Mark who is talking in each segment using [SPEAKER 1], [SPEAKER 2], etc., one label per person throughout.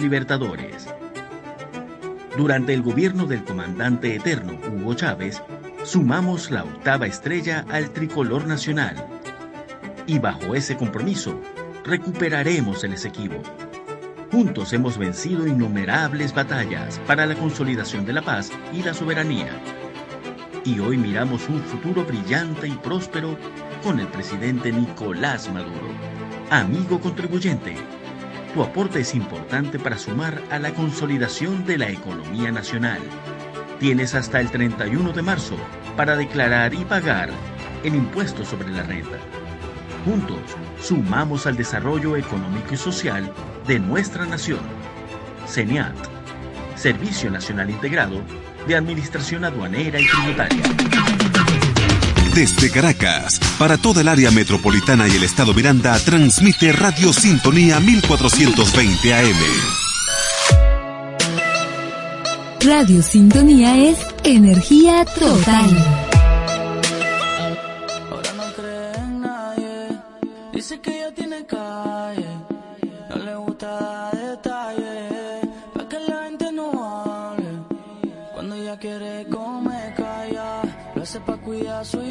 [SPEAKER 1] libertadores. Durante el gobierno del comandante eterno Hugo Chávez, sumamos la octava estrella al tricolor nacional. Y bajo ese compromiso, recuperaremos el Esequibo. Juntos hemos vencido innumerables batallas para la consolidación de la paz y la soberanía. Y hoy miramos un futuro brillante y próspero con el presidente Nicolás Maduro. Amigo contribuyente, tu aporte es importante para sumar a la consolidación de la economía nacional. Tienes hasta el 31 de marzo para declarar y pagar el impuesto sobre la renta. Juntos, sumamos al desarrollo económico y social de nuestra nación. CENIAT, Servicio Nacional Integrado de Administración Aduanera y Tributaria
[SPEAKER 2] desde Caracas, para toda el área metropolitana y el estado Miranda, transmite Radio Sintonía 1420 AM.
[SPEAKER 3] Radio Sintonía es energía total. Ahora no cree en nadie, dice que ya tiene calle, no le gusta dar detalle, para que la gente no hable. Cuando ella quiere comer calla, lo hace para cuidar su hija.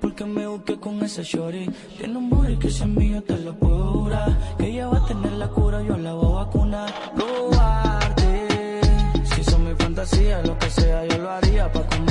[SPEAKER 3] porque me busqué con esa shorty. Tiene un booty que si es mío te lo puedo jurar. Que ella va a tener la cura, yo la voy a vacunar. Robarte, si son mi fantasía, lo que sea yo lo haría pa' comer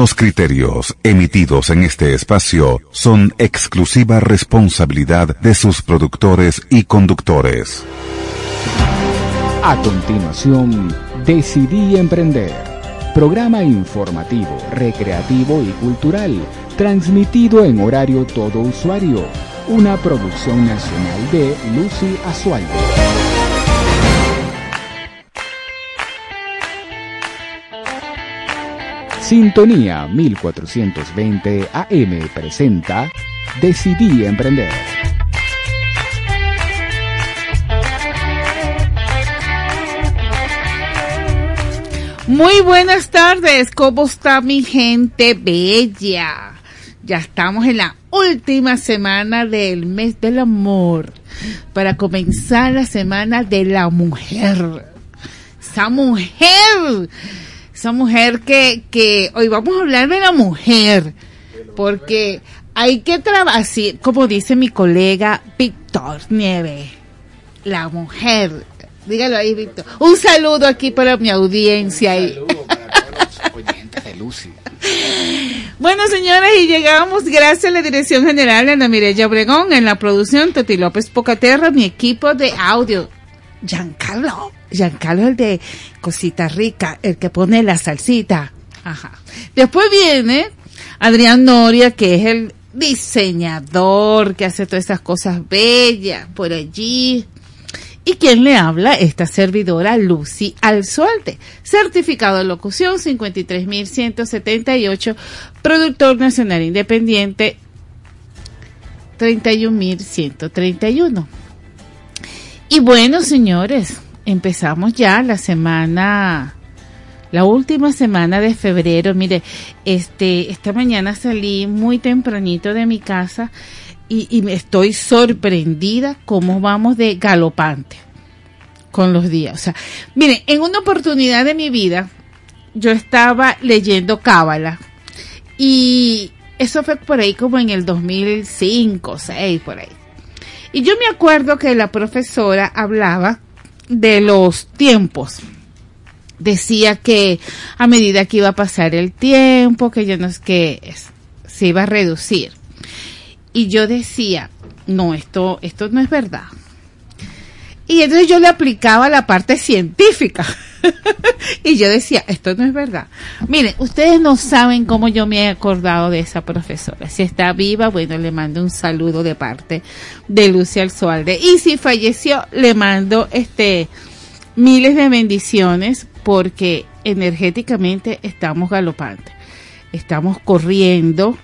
[SPEAKER 2] Los criterios emitidos en este espacio son exclusiva responsabilidad de sus productores y conductores.
[SPEAKER 4] A continuación, Decidí Emprender. Programa informativo, recreativo y cultural, transmitido en horario todo usuario. Una producción nacional de Lucy Azualde. Sintonía 1420 AM presenta Decidí Emprender.
[SPEAKER 5] Muy buenas tardes, ¿cómo está mi gente bella? Ya estamos en la última semana del mes del amor para comenzar la semana de la mujer. Esa mujer esa mujer que, que hoy vamos a hablar de la mujer, porque hay que trabajar, como dice mi colega Víctor Nieve, la mujer. Dígalo ahí, Víctor. Un saludo aquí para mi audiencia. Un saludo para todos los oyentes de Lucy. Bueno, señores, y llegamos gracias a la Dirección General de Ana Mireya Obregón en la producción Toti López Pocaterra, mi equipo de audio, Giancarlo Giancarlo el de Cosita Rica, el que pone la salsita. Ajá. Después viene Adrián Noria, que es el diseñador que hace todas esas cosas bellas por allí. ¿Y quién le habla? Esta servidora Lucy Alzualte, certificado de locución 53178, productor nacional independiente 31131. Y bueno, señores, empezamos ya la semana, la última semana de febrero. Mire, este, esta mañana salí muy tempranito de mi casa y, me estoy sorprendida cómo vamos de galopante con los días. O sea, mire, en una oportunidad de mi vida, yo estaba leyendo Cábala y eso fue por ahí como en el 2005, 6, por ahí. Y yo me acuerdo que la profesora hablaba de los tiempos. Decía que a medida que iba a pasar el tiempo, que ya no es que se iba a reducir. Y yo decía, no, esto, esto no es verdad. Y entonces yo le aplicaba la parte científica. y yo decía, esto no es verdad. Miren, ustedes no saben cómo yo me he acordado de esa profesora. Si está viva, bueno, le mando un saludo de parte de Lucia Alzualde. Y si falleció, le mando este miles de bendiciones porque energéticamente estamos galopantes. Estamos corriendo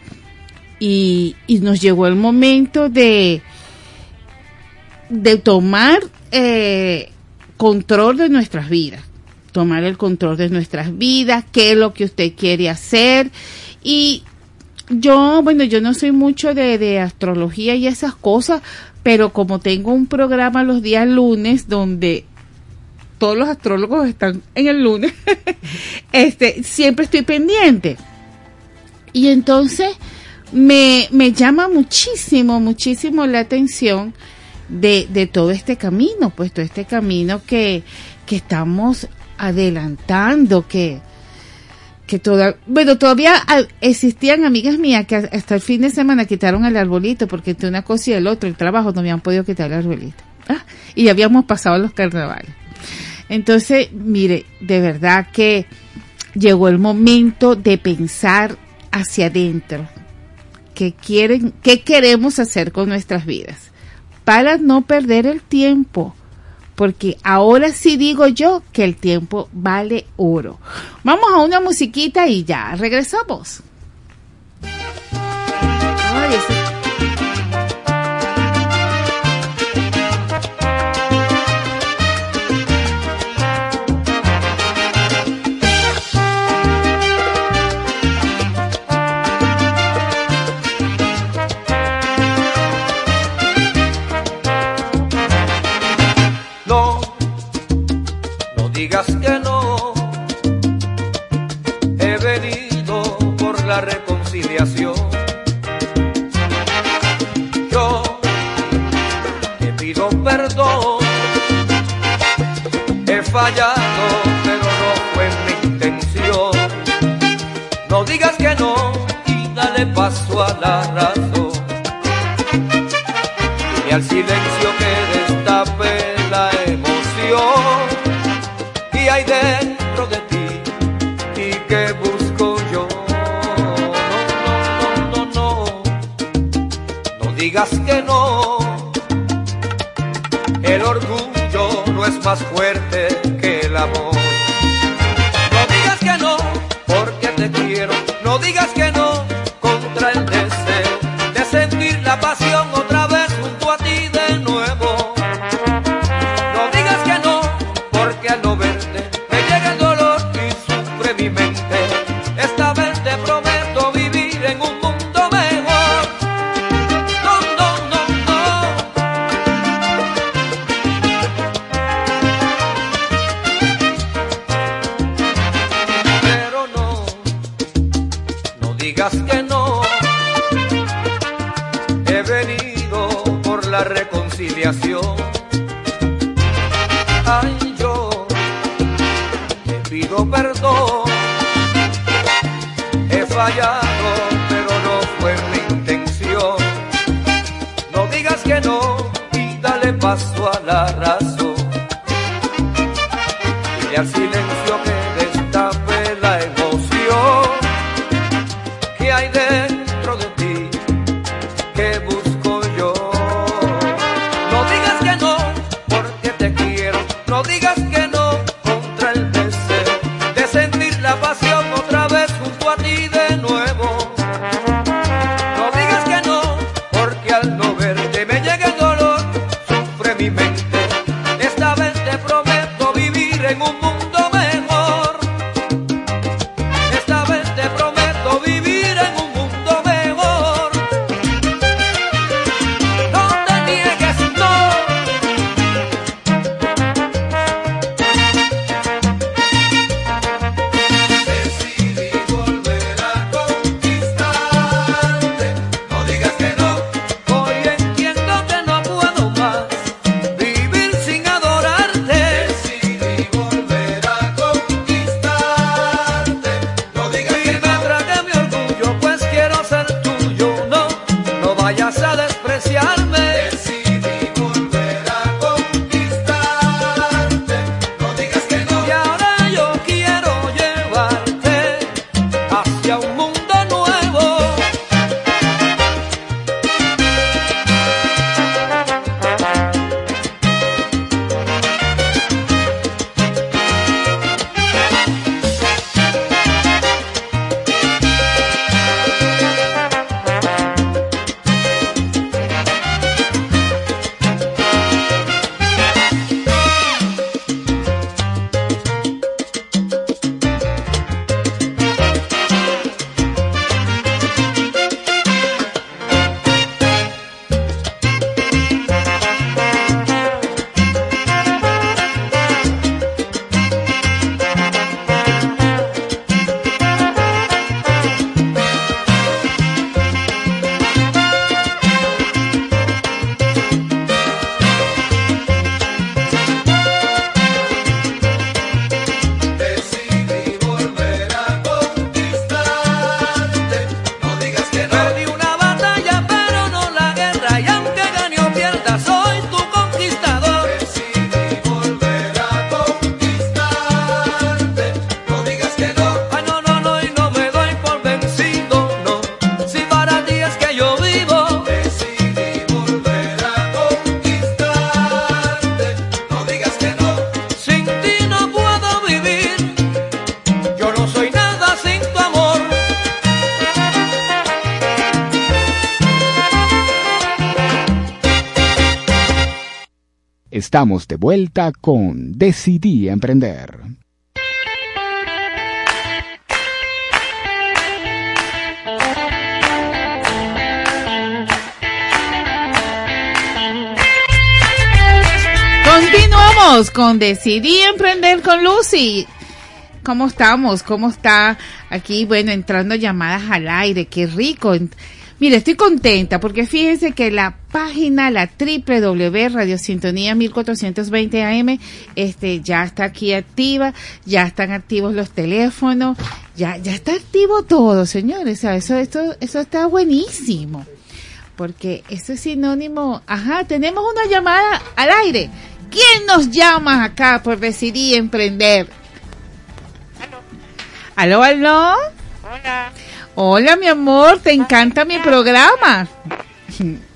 [SPEAKER 5] y, y nos llegó el momento de, de tomar eh, control de nuestras vidas, tomar el control de nuestras vidas, qué es lo que usted quiere hacer. Y yo, bueno, yo no soy mucho de, de astrología y esas cosas, pero como tengo un programa los días lunes donde todos los astrólogos están en el lunes, este, siempre estoy pendiente. Y entonces me, me llama muchísimo, muchísimo la atención de, de todo este camino, pues todo este camino que, que estamos adelantando, que, que toda, bueno, todavía existían amigas mías que hasta el fin de semana quitaron el arbolito porque entre una cosa y el otro, el trabajo no habían podido quitar el arbolito. ¿ah? Y habíamos pasado los carnavales. Entonces, mire, de verdad que llegó el momento de pensar hacia adentro. ¿Qué quieren, qué queremos hacer con nuestras vidas? para no perder el tiempo. Porque ahora sí digo yo que el tiempo vale oro. Vamos a una musiquita y ya regresamos.
[SPEAKER 6] digas Yo te pido perdón, he fallado, pero no fue mi intención. No digas que no y dale paso a la razón y al silencio. que no. El orgullo no es más fuerte
[SPEAKER 4] Estamos de vuelta con Decidí Emprender.
[SPEAKER 5] Continuamos con Decidí Emprender con Lucy. ¿Cómo estamos? ¿Cómo está aquí? Bueno, entrando llamadas al aire. Qué rico. Mire, estoy contenta porque fíjense que la página, la www Radio Sintonía 1420 AM, este, ya está aquí activa, ya están activos los teléfonos, ya, ya está activo todo, señores. O sea, eso, esto, eso está buenísimo. Porque eso es sinónimo. Ajá, tenemos una llamada al aire. ¿Quién nos llama acá por decidir emprender? Aló, aló.
[SPEAKER 7] Hola.
[SPEAKER 5] Hola, mi amor, te encanta mi programa.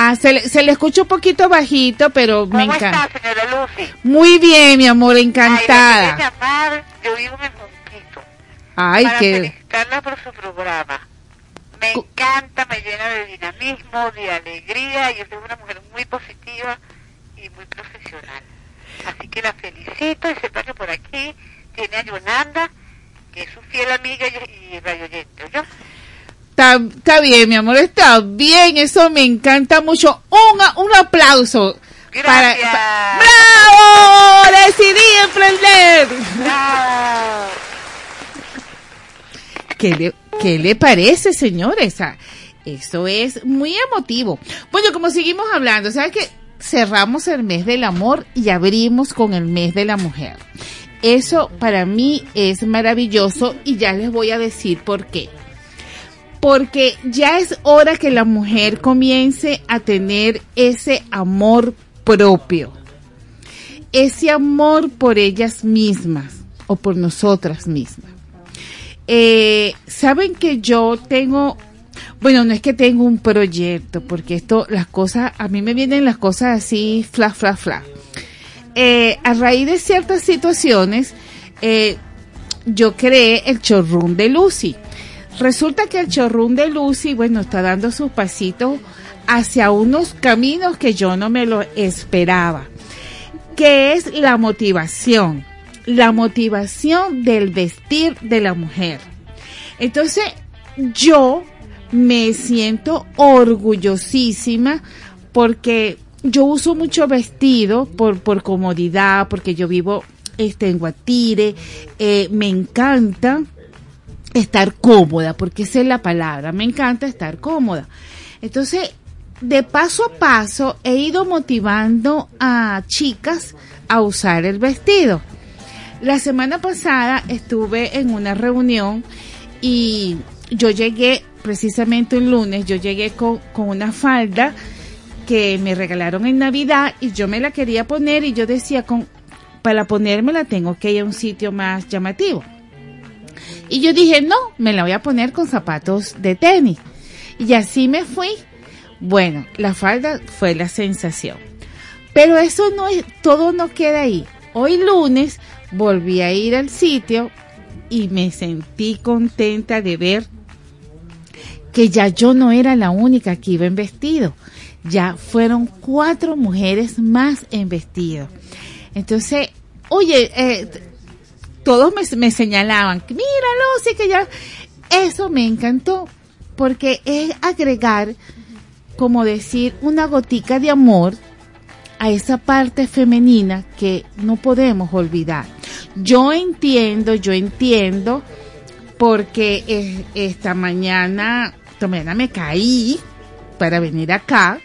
[SPEAKER 5] Ah, se le, se le escucha un poquito bajito, pero me
[SPEAKER 7] ¿Cómo
[SPEAKER 5] encanta.
[SPEAKER 7] está, señora Lucy?
[SPEAKER 5] Muy bien, mi amor,
[SPEAKER 7] Ay,
[SPEAKER 5] encantada.
[SPEAKER 7] quería llamar, yo vivo en el Montito,
[SPEAKER 5] Ay,
[SPEAKER 7] para
[SPEAKER 5] que
[SPEAKER 7] felicitarla por su programa. Me
[SPEAKER 5] Cu-
[SPEAKER 7] encanta, me llena de dinamismo, de alegría, y usted es una mujer muy positiva y muy profesional. Así que la felicito y sepa que por aquí tiene a Yolanda, que es su fiel amiga y, y radio oyente, ¿oyó?
[SPEAKER 5] Está, está bien, mi amor, está bien, eso me encanta mucho. Un, un aplauso. Para,
[SPEAKER 7] Gracias.
[SPEAKER 5] pa- ¡Bravo! Decidí emprender.
[SPEAKER 7] ¡Bravo!
[SPEAKER 5] ¿Qué le, qué le parece, señores? Ah, Eso es muy emotivo. Bueno, como seguimos hablando, ¿sabes qué? Cerramos el mes del amor y abrimos con el mes de la mujer. Eso para mí es maravilloso y ya les voy a decir por qué. Porque ya es hora que la mujer comience a tener ese amor propio. Ese amor por ellas mismas o por nosotras mismas. Eh, Saben que yo tengo, bueno, no es que tengo un proyecto, porque esto, las cosas, a mí me vienen las cosas así, fla, fla, fla. Eh, a raíz de ciertas situaciones, eh, yo creé el chorrón de Lucy. Resulta que el chorrón de Lucy, bueno, está dando sus pasitos hacia unos caminos que yo no me lo esperaba, que es la motivación, la motivación del vestir de la mujer. Entonces, yo me siento orgullosísima porque yo uso mucho vestido por, por comodidad, porque yo vivo este, en Guatire, eh, me encanta estar cómoda, porque esa es la palabra, me encanta estar cómoda. Entonces, de paso a paso he ido motivando a chicas a usar el vestido. La semana pasada estuve en una reunión y yo llegué, precisamente un lunes, yo llegué con, con una falda que me regalaron en Navidad y yo me la quería poner y yo decía, con, para ponérmela tengo que ir a un sitio más llamativo. Y yo dije, no, me la voy a poner con zapatos de tenis. Y así me fui. Bueno, la falda fue la sensación. Pero eso no es, todo no queda ahí. Hoy lunes volví a ir al sitio y me sentí contenta de ver que ya yo no era la única que iba en vestido. Ya fueron cuatro mujeres más en vestido. Entonces, oye, eh, todos me, me señalaban, mira Lucy, que ya... Eso me encantó porque es agregar, como decir, una gotica de amor a esa parte femenina que no podemos olvidar. Yo entiendo, yo entiendo, porque eh, esta mañana, esta mañana me caí para venir acá,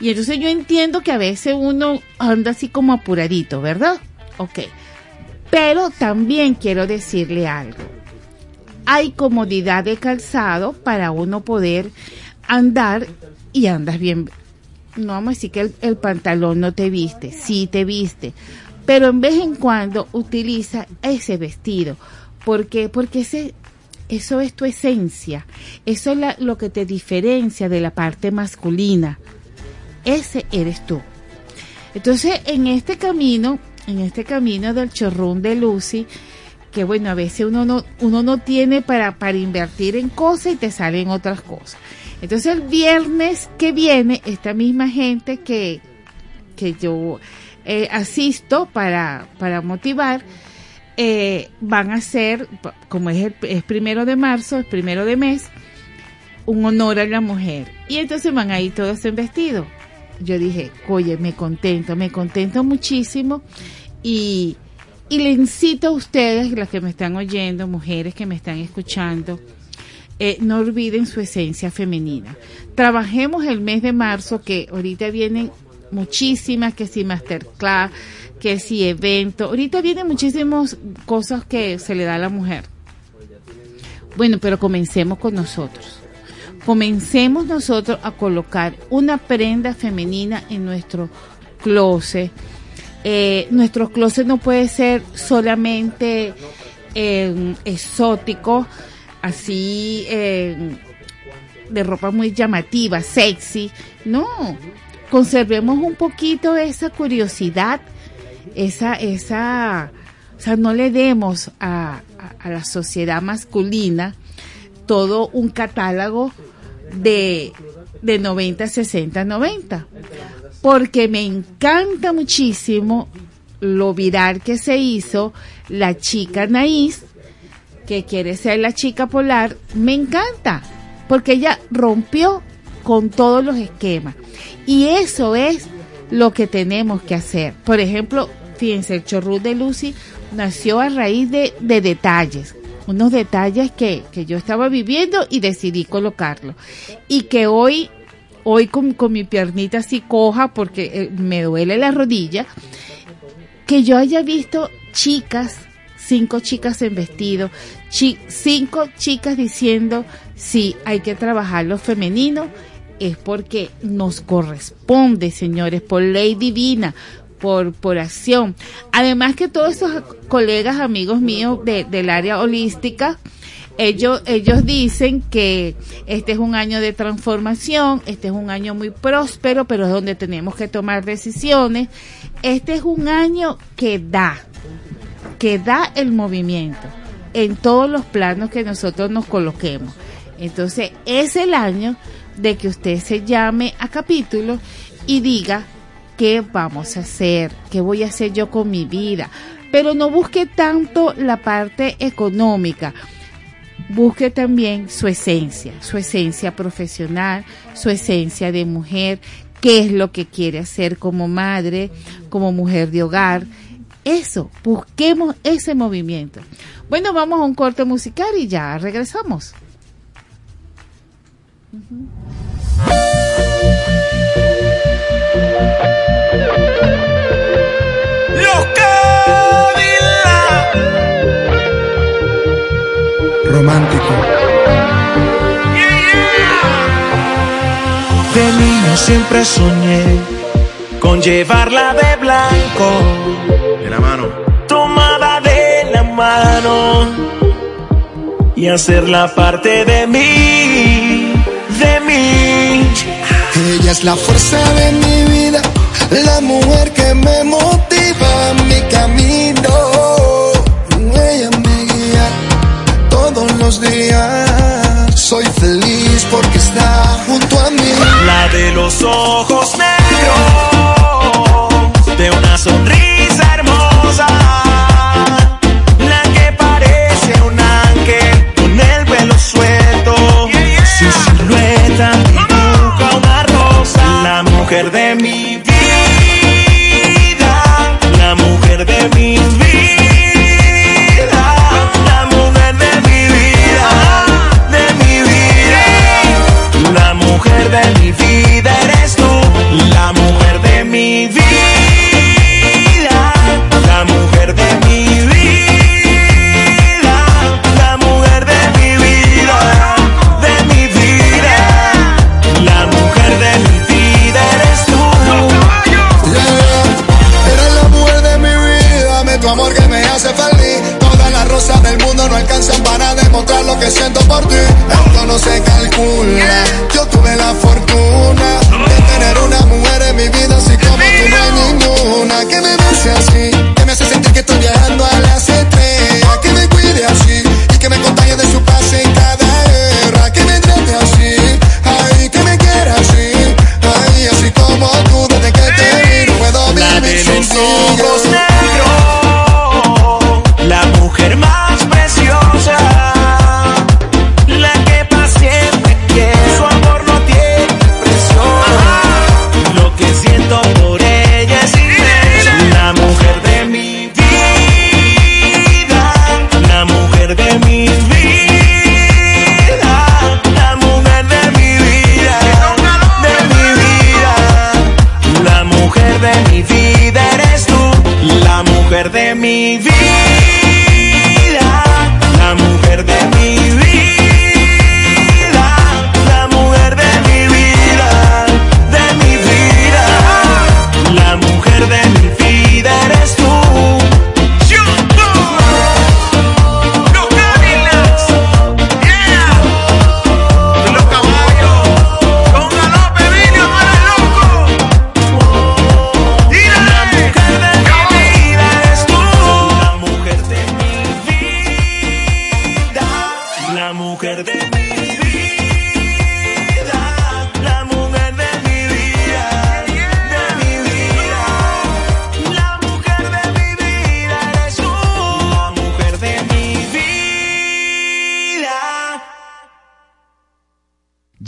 [SPEAKER 5] y entonces yo entiendo que a veces uno anda así como apuradito, ¿verdad? Ok. Pero también quiero decirle algo. Hay comodidad de calzado para uno poder andar y andas bien. No vamos a decir que el, pantalón no te viste, sí te viste, pero en vez en cuando utiliza ese vestido. ¿Por qué? Porque ese, eso es tu esencia, eso es lo que te diferencia de la parte masculina. Ese eres tú. Entonces, en este camino, en este camino del chorrón de Lucy, que bueno, a veces uno no, uno no tiene para, para invertir en cosas y te salen otras cosas. Entonces el viernes que viene, esta misma gente que, que yo eh, asisto para, para motivar, eh, van a hacer, como es el es primero de marzo, es primero de mes, un honor a la mujer. Y entonces van a ir todos en vestido. Yo dije, oye, me contento, me contento muchísimo y, y le incito a ustedes, las que me están oyendo, mujeres que me están escuchando, eh, no olviden su esencia femenina. Trabajemos el mes de marzo, que ahorita vienen muchísimas, que si masterclass, que si evento, ahorita vienen muchísimas cosas que se le da a la mujer. Bueno, pero comencemos con nosotros. Comencemos nosotros a colocar una prenda femenina en nuestro closet. Eh, nuestro closet no puede ser solamente eh, exótico, así eh, de ropa muy llamativa, sexy. No, conservemos un poquito esa curiosidad, esa, esa, o sea, no le demos a, a, a la sociedad masculina todo un catálogo de, de 90, 60, 90. Porque me encanta muchísimo lo viral que se hizo la chica Naís, que quiere ser la chica polar, me encanta, porque ella rompió con todos los esquemas. Y eso es lo que tenemos que hacer. Por ejemplo, fíjense, el chorrut de Lucy nació a raíz de, de detalles, unos detalles que, que, yo estaba viviendo y decidí colocarlo. Y que hoy, hoy con, con mi piernita así coja porque eh, me duele la rodilla, que yo haya visto chicas, cinco chicas en vestido, cinco chicas diciendo, sí, hay que trabajar lo femenino, es porque nos corresponde, señores, por ley divina, por, por acción. Además que todos esos colegas, amigos míos de, del área holística, ellos, ellos dicen que este es un año de transformación, este es un año muy próspero, pero es donde tenemos que tomar decisiones. Este es un año que da, que da el movimiento en todos los planos que nosotros nos coloquemos. Entonces, es el año de que usted se llame a capítulo y diga qué vamos a hacer, qué voy a hacer yo con mi vida. Pero no busque tanto la parte económica busque también su esencia, su esencia profesional, su esencia de mujer, qué es lo que quiere hacer como madre, como mujer de hogar. Eso, busquemos ese movimiento. Bueno, vamos a un corte musical y ya regresamos.
[SPEAKER 8] Romántico. De niño siempre soñé con llevarla de blanco.
[SPEAKER 9] De la mano.
[SPEAKER 8] Tomada de la mano. Y hacerla parte de mí, de mí.
[SPEAKER 10] Ella es la fuerza de mi vida, la mujer que me motiva Soy feliz porque está junto a mí.
[SPEAKER 8] La de los ojos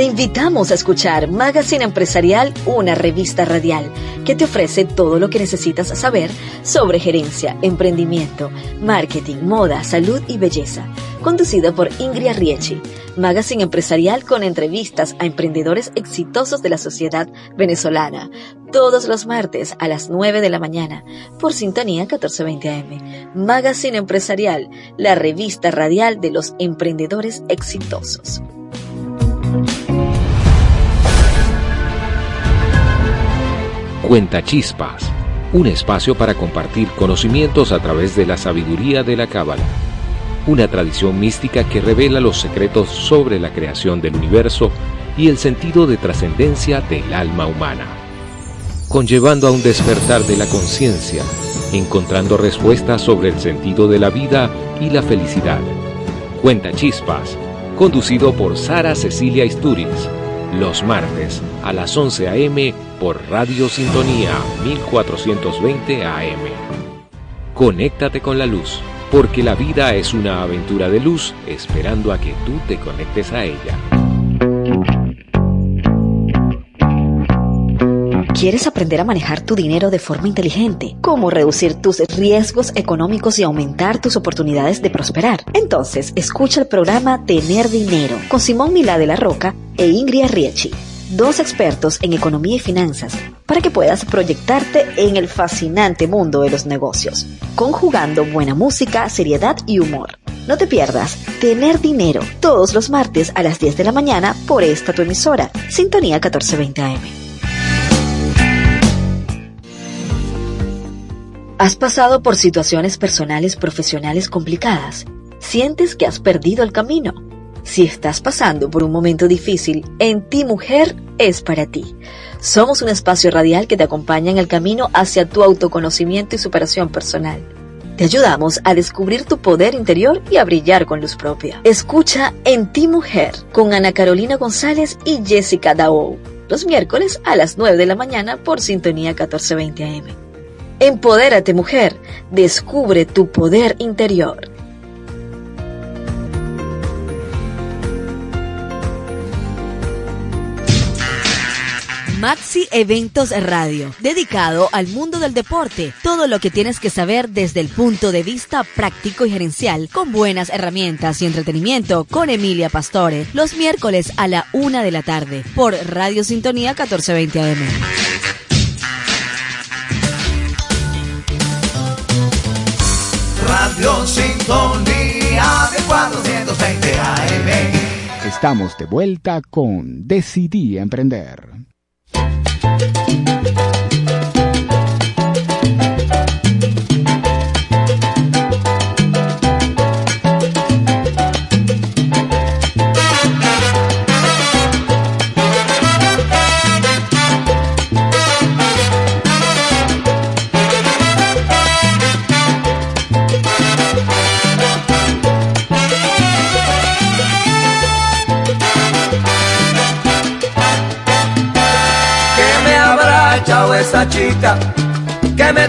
[SPEAKER 11] Te invitamos a escuchar Magazine Empresarial, una revista radial que te ofrece todo lo que necesitas saber sobre gerencia, emprendimiento, marketing, moda, salud y belleza. Conducida por Ingrid Riechi. Magazine Empresarial con entrevistas a emprendedores exitosos de la sociedad venezolana. Todos los martes a las 9 de la mañana por Sintonía 1420 AM. Magazine Empresarial, la revista radial de los emprendedores exitosos.
[SPEAKER 12] Cuenta Chispas, un espacio para compartir conocimientos a través de la sabiduría de la Cábala, una tradición mística que revela los secretos sobre la creación del universo y el sentido de trascendencia del alma humana, conllevando a un despertar de la conciencia, encontrando respuestas sobre el sentido de la vida y la felicidad. Cuenta Chispas, conducido por Sara Cecilia Isturiz, los martes a las 11 a.m. por Radio Sintonía 1420 AM. Conéctate con la luz, porque la vida es una aventura de luz esperando a que tú te conectes a ella.
[SPEAKER 11] ¿Quieres aprender a manejar tu dinero de forma inteligente? ¿Cómo reducir tus riesgos económicos y aumentar tus oportunidades de prosperar? Entonces, escucha el programa Tener Dinero con Simón Milá de la Roca e Ingrid Riechi, dos expertos en economía y finanzas, para que puedas proyectarte en el fascinante mundo de los negocios, conjugando buena música, seriedad y humor. No te pierdas Tener Dinero todos los martes a las 10 de la mañana por esta tu emisora, Sintonía 1420 AM. ¿Has pasado por situaciones personales profesionales complicadas? ¿Sientes que has perdido el camino? Si estás pasando por un momento difícil, En Ti Mujer es para ti. Somos un espacio radial que te acompaña en el camino hacia tu autoconocimiento y superación personal. Te ayudamos a descubrir tu poder interior y a brillar con luz propia. Escucha En Ti Mujer con Ana Carolina González y Jessica Dao. Los miércoles a las 9 de la mañana por Sintonía 1420 AM. Empodérate mujer, descubre tu poder interior.
[SPEAKER 13] Maxi Eventos Radio, dedicado al mundo del deporte. Todo lo que tienes que saber desde el punto de vista práctico y gerencial, con buenas herramientas y entretenimiento, con Emilia Pastore, los miércoles a la una de la tarde, por Radio Sintonía 1420 AM.
[SPEAKER 8] Radio Sintonía de 420 AM.
[SPEAKER 4] Estamos de vuelta con Decidí Emprender.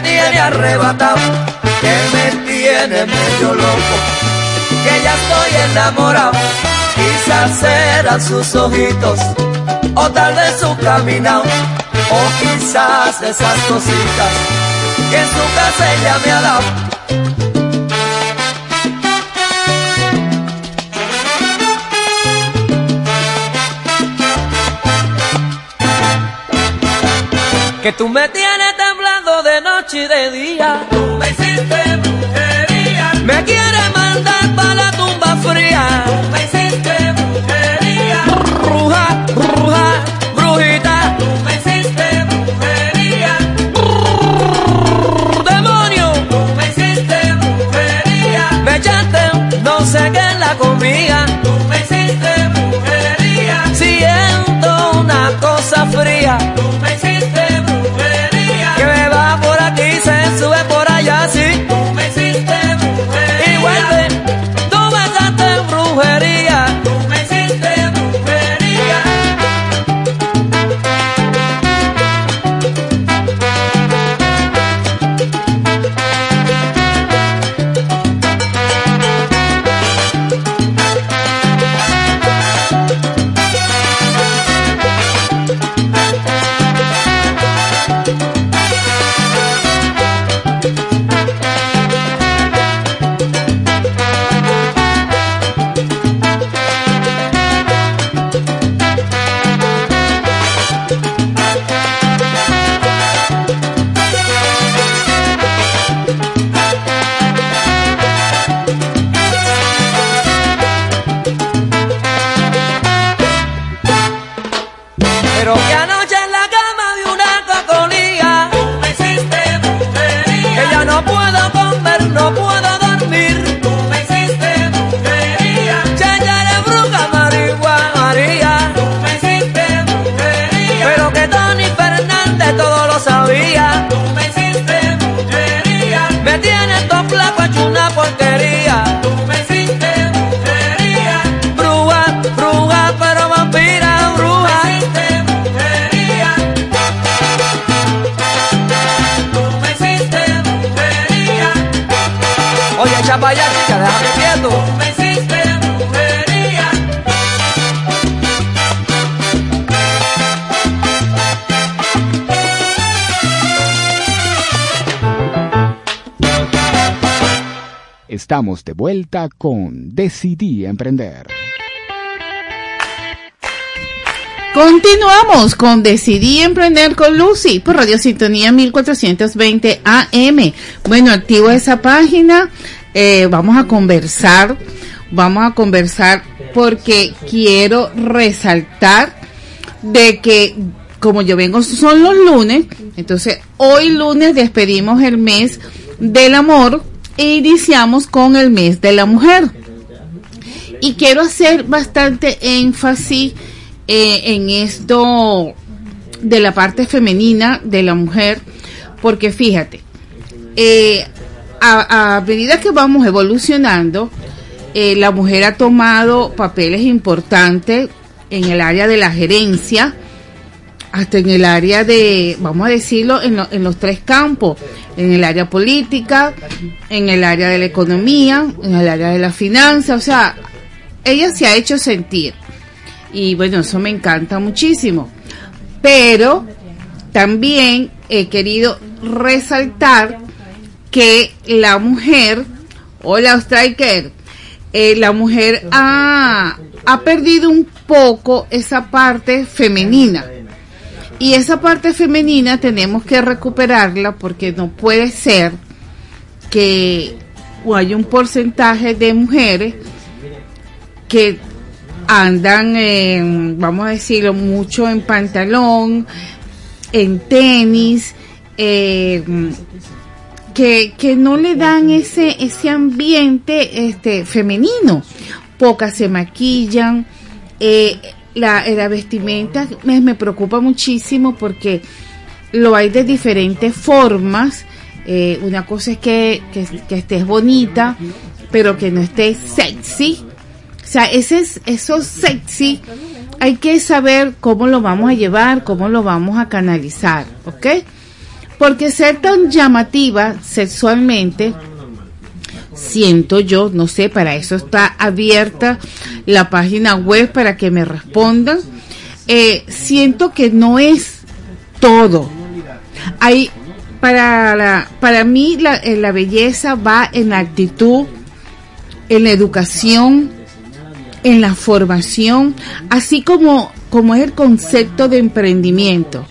[SPEAKER 6] Tiene arrebatado, que me tiene medio loco, que ya estoy enamorado. Quizás serán sus ojitos, o tal vez su caminado, o quizás esas cositas que en su casa ella me ha dado. Que tú me tienes noche y de día. Tú me hiciste brujería. Me quieres mandar para la tumba fría. Tú me hiciste brujería. Bruja, bruja, brujita. Tú me hiciste brujería. Demonio. Tú me hiciste brujería. Me echaste no sé qué en la comida. Tú me hiciste brujería. Siento una cosa fría.
[SPEAKER 4] De vuelta con Decidí Emprender.
[SPEAKER 5] Continuamos con Decidí Emprender con Lucy por Radio Sintonía 1420 AM. Bueno, activo esa página. eh, vamos a conversar. Vamos a conversar porque quiero resaltar de que como yo vengo son los lunes, entonces hoy lunes despedimos el mes del amor e iniciamos con el mes de la mujer. Y quiero hacer bastante énfasis eh, en esto de la parte femenina de la mujer, porque fíjate, eh, a, medida que vamos evolucionando, eh, la mujer ha tomado papeles importantes en el área de la gerencia, hasta en el área de, vamos a decirlo, en, lo- en los tres campos, en el área política, en el área de la economía, en el área de la finanza, o sea, ella se ha hecho sentir. Y bueno, eso me encanta muchísimo. Pero también he querido resaltar que la mujer, hola Striker, eh, la mujer ha, ha perdido un poco esa parte femenina. Y esa parte femenina tenemos que recuperarla porque no puede ser que hay un porcentaje de mujeres que andan, en, vamos a decirlo, mucho en pantalón, en tenis, eh, que, que no le dan ese, ese ambiente este, femenino. Pocas se maquillan, eh, la, la vestimenta me, me preocupa muchísimo porque lo hay de diferentes formas. Eh, una cosa es que, que, que estés bonita, pero que no estés sexy. O sea, ese es, eso sexy hay que saber cómo lo vamos a llevar, cómo lo vamos a canalizar, ¿ok? Porque ser tan llamativa sexualmente siento yo, no sé, para eso está abierta la página web para que me respondan. Eh, siento que no es todo. Hay, para, para mí la, eh, la belleza va en la actitud, en la educación, en la formación, así como, como es el concepto de emprendimiento.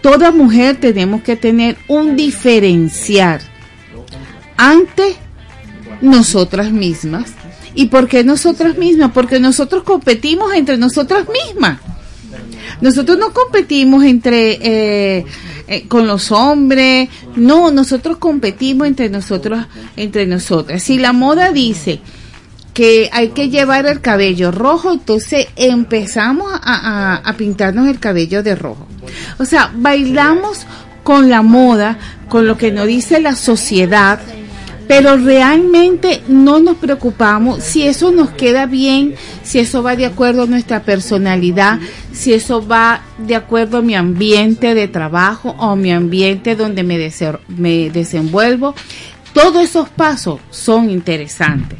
[SPEAKER 5] Toda mujer tenemos que tener un diferenciar ante nosotras mismas. ¿Y por qué nosotras mismas? Porque nosotros competimos entre nosotras mismas. Nosotros no competimos entre eh, eh, con los hombres, no, nosotros competimos entre nosotros, entre nosotras. Si la moda dice que hay que llevar el cabello rojo, entonces empezamos a, a, a pintarnos el cabello de rojo. O sea, bailamos con la moda, con lo que nos dice la sociedad, pero realmente no nos preocupamos si eso nos queda bien, si eso va de acuerdo a nuestra personalidad, si eso va de acuerdo a mi ambiente de trabajo o mi ambiente donde me, me desenvuelvo. Todos esos pasos son interesantes,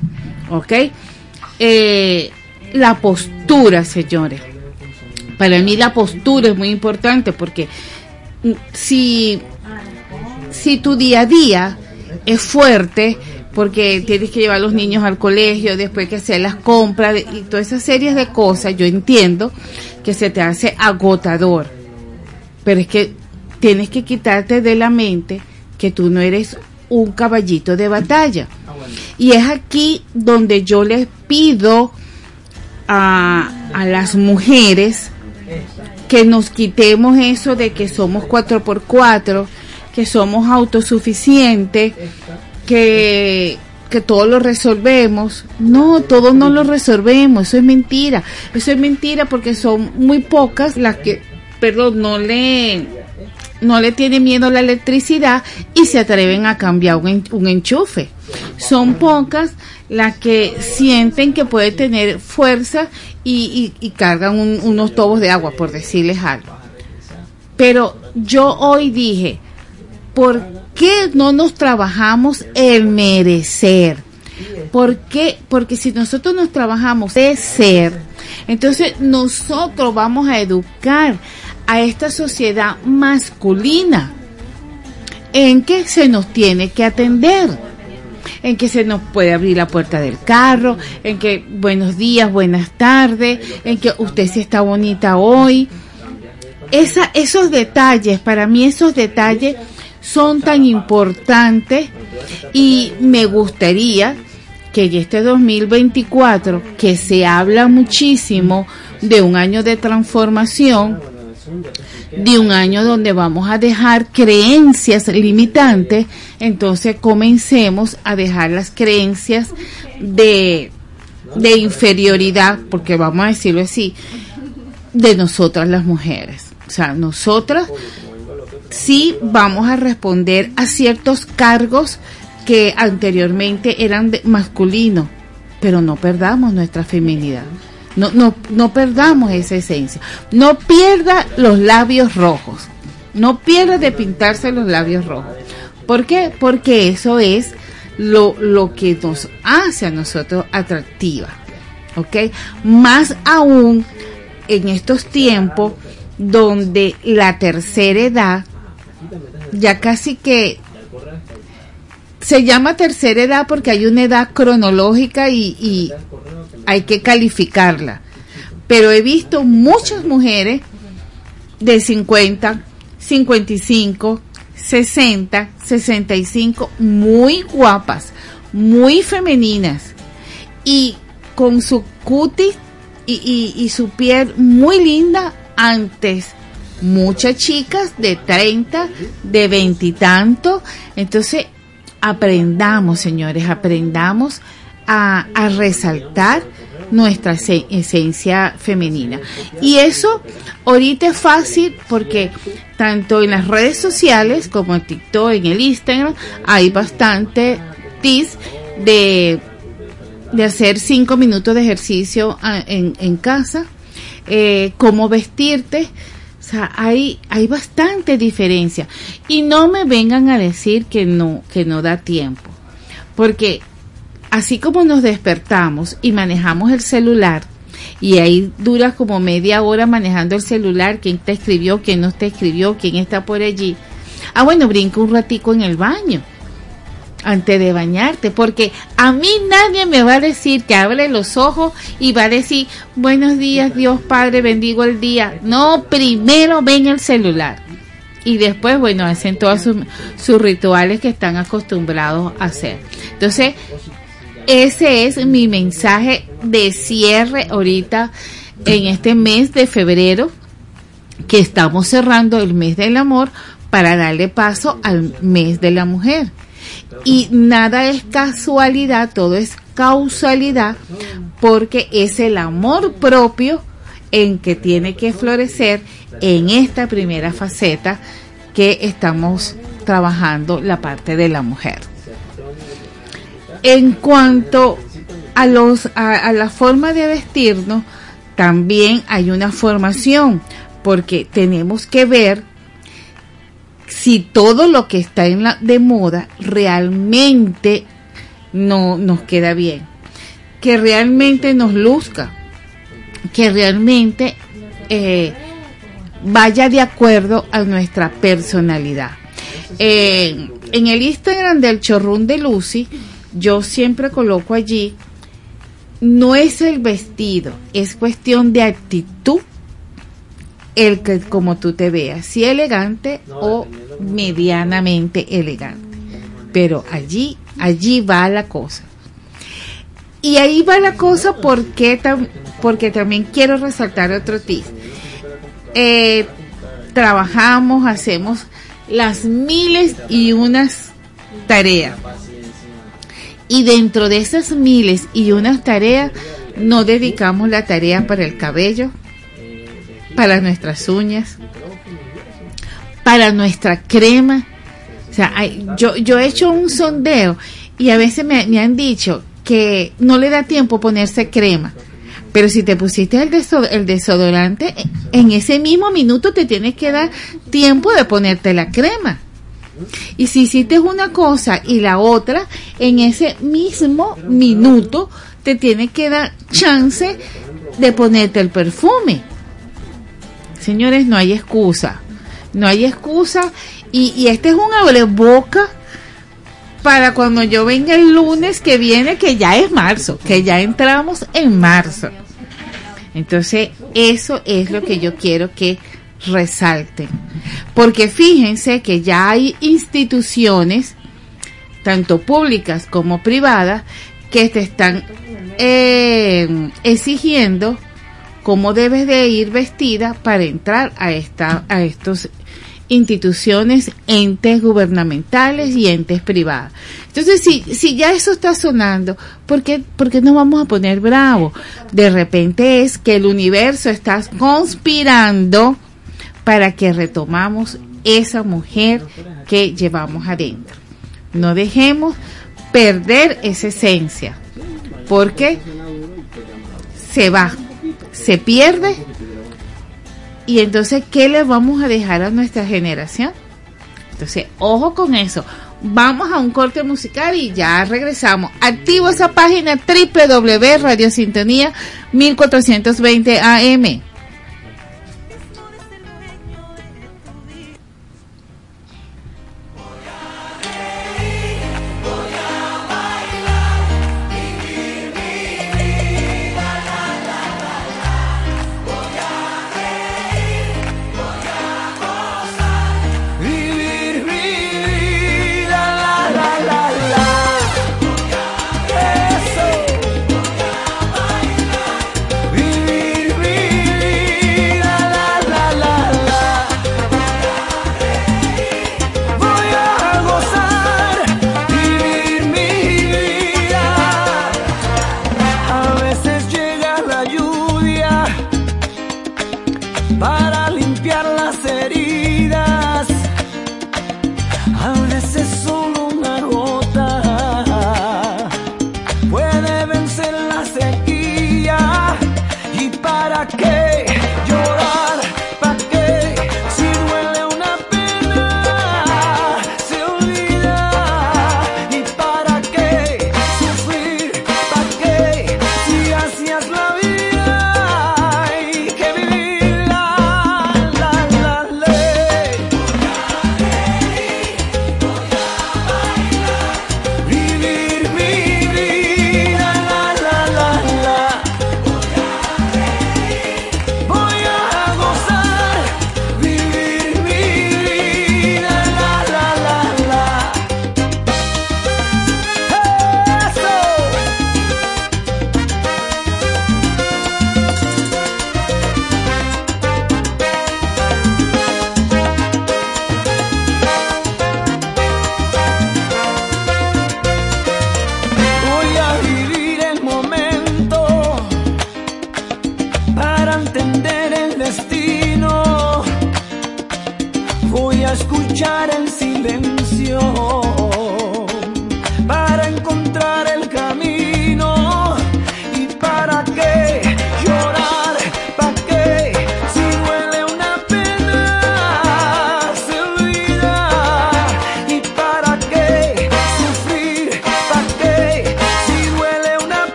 [SPEAKER 5] ¿ok? Eh, la postura, señores. Para mí la postura es muy importante porque mm, si, si tu día a día es fuerte porque tienes que llevar a los niños al colegio, después que hacer las compras y toda esa serie de cosas, yo entiendo que se te hace agotador. Pero es que tienes que quitarte de la mente que tú no eres un caballito de batalla. Y es aquí donde yo les pido a, a las mujeres que nos quitemos eso de que somos 4x4, que somos autosuficientes, que, que todo lo resolvemos. No, todo no lo resolvemos, eso es mentira. Eso es mentira porque son muy pocas las que, perdón, no le, no le tienen miedo la electricidad y se atreven a cambiar un, un enchufe. Son pocas las que sienten que puede tener fuerza y, y- y cargan un- unos tobos de agua, por decirles algo. Pero yo hoy dije, ¿por qué no nos trabajamos el merecer? ¿Por qué? Porque si nosotros nos trabajamos de ser, entonces nosotros vamos a educar a esta sociedad masculina en que se nos tiene que atender, en que se nos puede abrir la puerta del carro, en que buenos días, buenas tardes, en que usted sí está bonita hoy. Esos detalles, para mí esos detalles son tan importantes y me gustaría que en este 2024, que se habla muchísimo de un año de transformación, de un año donde vamos a dejar creencias limitantes, entonces comencemos a dejar las creencias de, de inferioridad, porque vamos a decirlo así, de nosotras las mujeres. O sea, nosotras sí vamos a responder a ciertos cargos que anteriormente eran masculinos, pero no perdamos nuestra feminidad. No, no, no perdamos esa esencia. No pierda los labios rojos. No pierda de pintarse los labios rojos. ¿Por qué? Porque eso es lo, lo que nos hace a nosotros atractiva. ¿Ok? Más aún en estos tiempos donde la tercera edad ya casi que se llama tercera edad porque hay una edad cronológica y, hay que calificarla. Pero he visto muchas mujeres de 50, 55, 60, 65, muy guapas, muy femeninas y con su cutis y su piel muy linda antes. Muchas chicas de 30, de 20 y tanto. Entonces, aprendamos, señores, aprendamos a, resaltar nuestra ese- esencia femenina. Y eso ahorita es fácil porque tanto en las redes sociales como en TikTok, en el Instagram, hay bastante tips de, de hacer cinco minutos de ejercicio ah, en, en casa, eh, cómo vestirte. O sea, hay, hay bastante diferencia. Y no me vengan a decir que no, que no da tiempo. Porque así como nos despertamos y manejamos el celular, y ahí dura como media hora manejando el celular, quién te escribió, quién no te escribió, quién está por allí. Ah, bueno, brinca un ratico en el baño antes de bañarte, porque a mí nadie me va a decir que abre los ojos y va a decir, buenos días Dios Padre, bendigo el día. No, primero ven el celular. Y después, bueno, hacen todos sus, sus rituales que están acostumbrados a hacer. Entonces, ese es mi mensaje de cierre ahorita en este mes de febrero, que estamos cerrando el mes del amor para darle paso al mes de la mujer. Y nada es casualidad, todo es causalidad, porque es el amor propio en que tiene que florecer en esta primera faceta que estamos trabajando la parte de la mujer. En cuanto a los a, a la forma de vestirnos, también hay una formación, porque tenemos que ver si todo lo que está en la de moda realmente no nos queda bien, que realmente nos luzca, que realmente eh, vaya de acuerdo a nuestra personalidad. Eh, en el Instagram del Chorrón de Lucy, yo siempre coloco allí, no es el vestido, es cuestión de actitud el que como tú te veas, si elegante o medianamente elegante. Pero allí, allí va la cosa. Y ahí va la cosa porque, tam- porque también quiero resaltar otro tip. Eh, trabajamos, hacemos las miles y unas tareas. Y dentro de esas miles y unas tareas, no dedicamos la tarea para el cabello, para nuestras uñas, para nuestra crema. O sea, hay- yo, yo he hecho un sondeo y a veces me, han dicho que no le da tiempo ponerse crema. Pero si te pusiste el, el desodorante, en ese mismo minuto te tienes que dar tiempo de ponerte la crema. Y si hiciste una cosa y la otra, en ese mismo minuto te tiene que dar chance de ponerte el perfume. Señores, no hay excusa. No hay excusa. Y, este es un abreboca para cuando yo venga el lunes que viene, que ya es marzo, que ya entramos en marzo. Entonces, eso es lo que yo quiero que resalten. Porque fíjense que ya hay instituciones, tanto públicas como privadas, que te están eh, exigiendo cómo debes de ir vestida para entrar a esta a estos instituciones, entes gubernamentales y entes privadas. Entonces, si, si ya eso está sonando, ¿por qué, ¿por qué nos vamos a poner bravos? De repente es que el universo está conspirando para que retomamos esa mujer que llevamos adentro. No dejemos perder esa esencia, porque se va, se pierde y entonces, ¿qué le vamos a dejar a nuestra generación? Entonces, ojo con eso. Vamos a un corte musical y ya regresamos. Activo esa página www Radio Sintonía 1420 AM.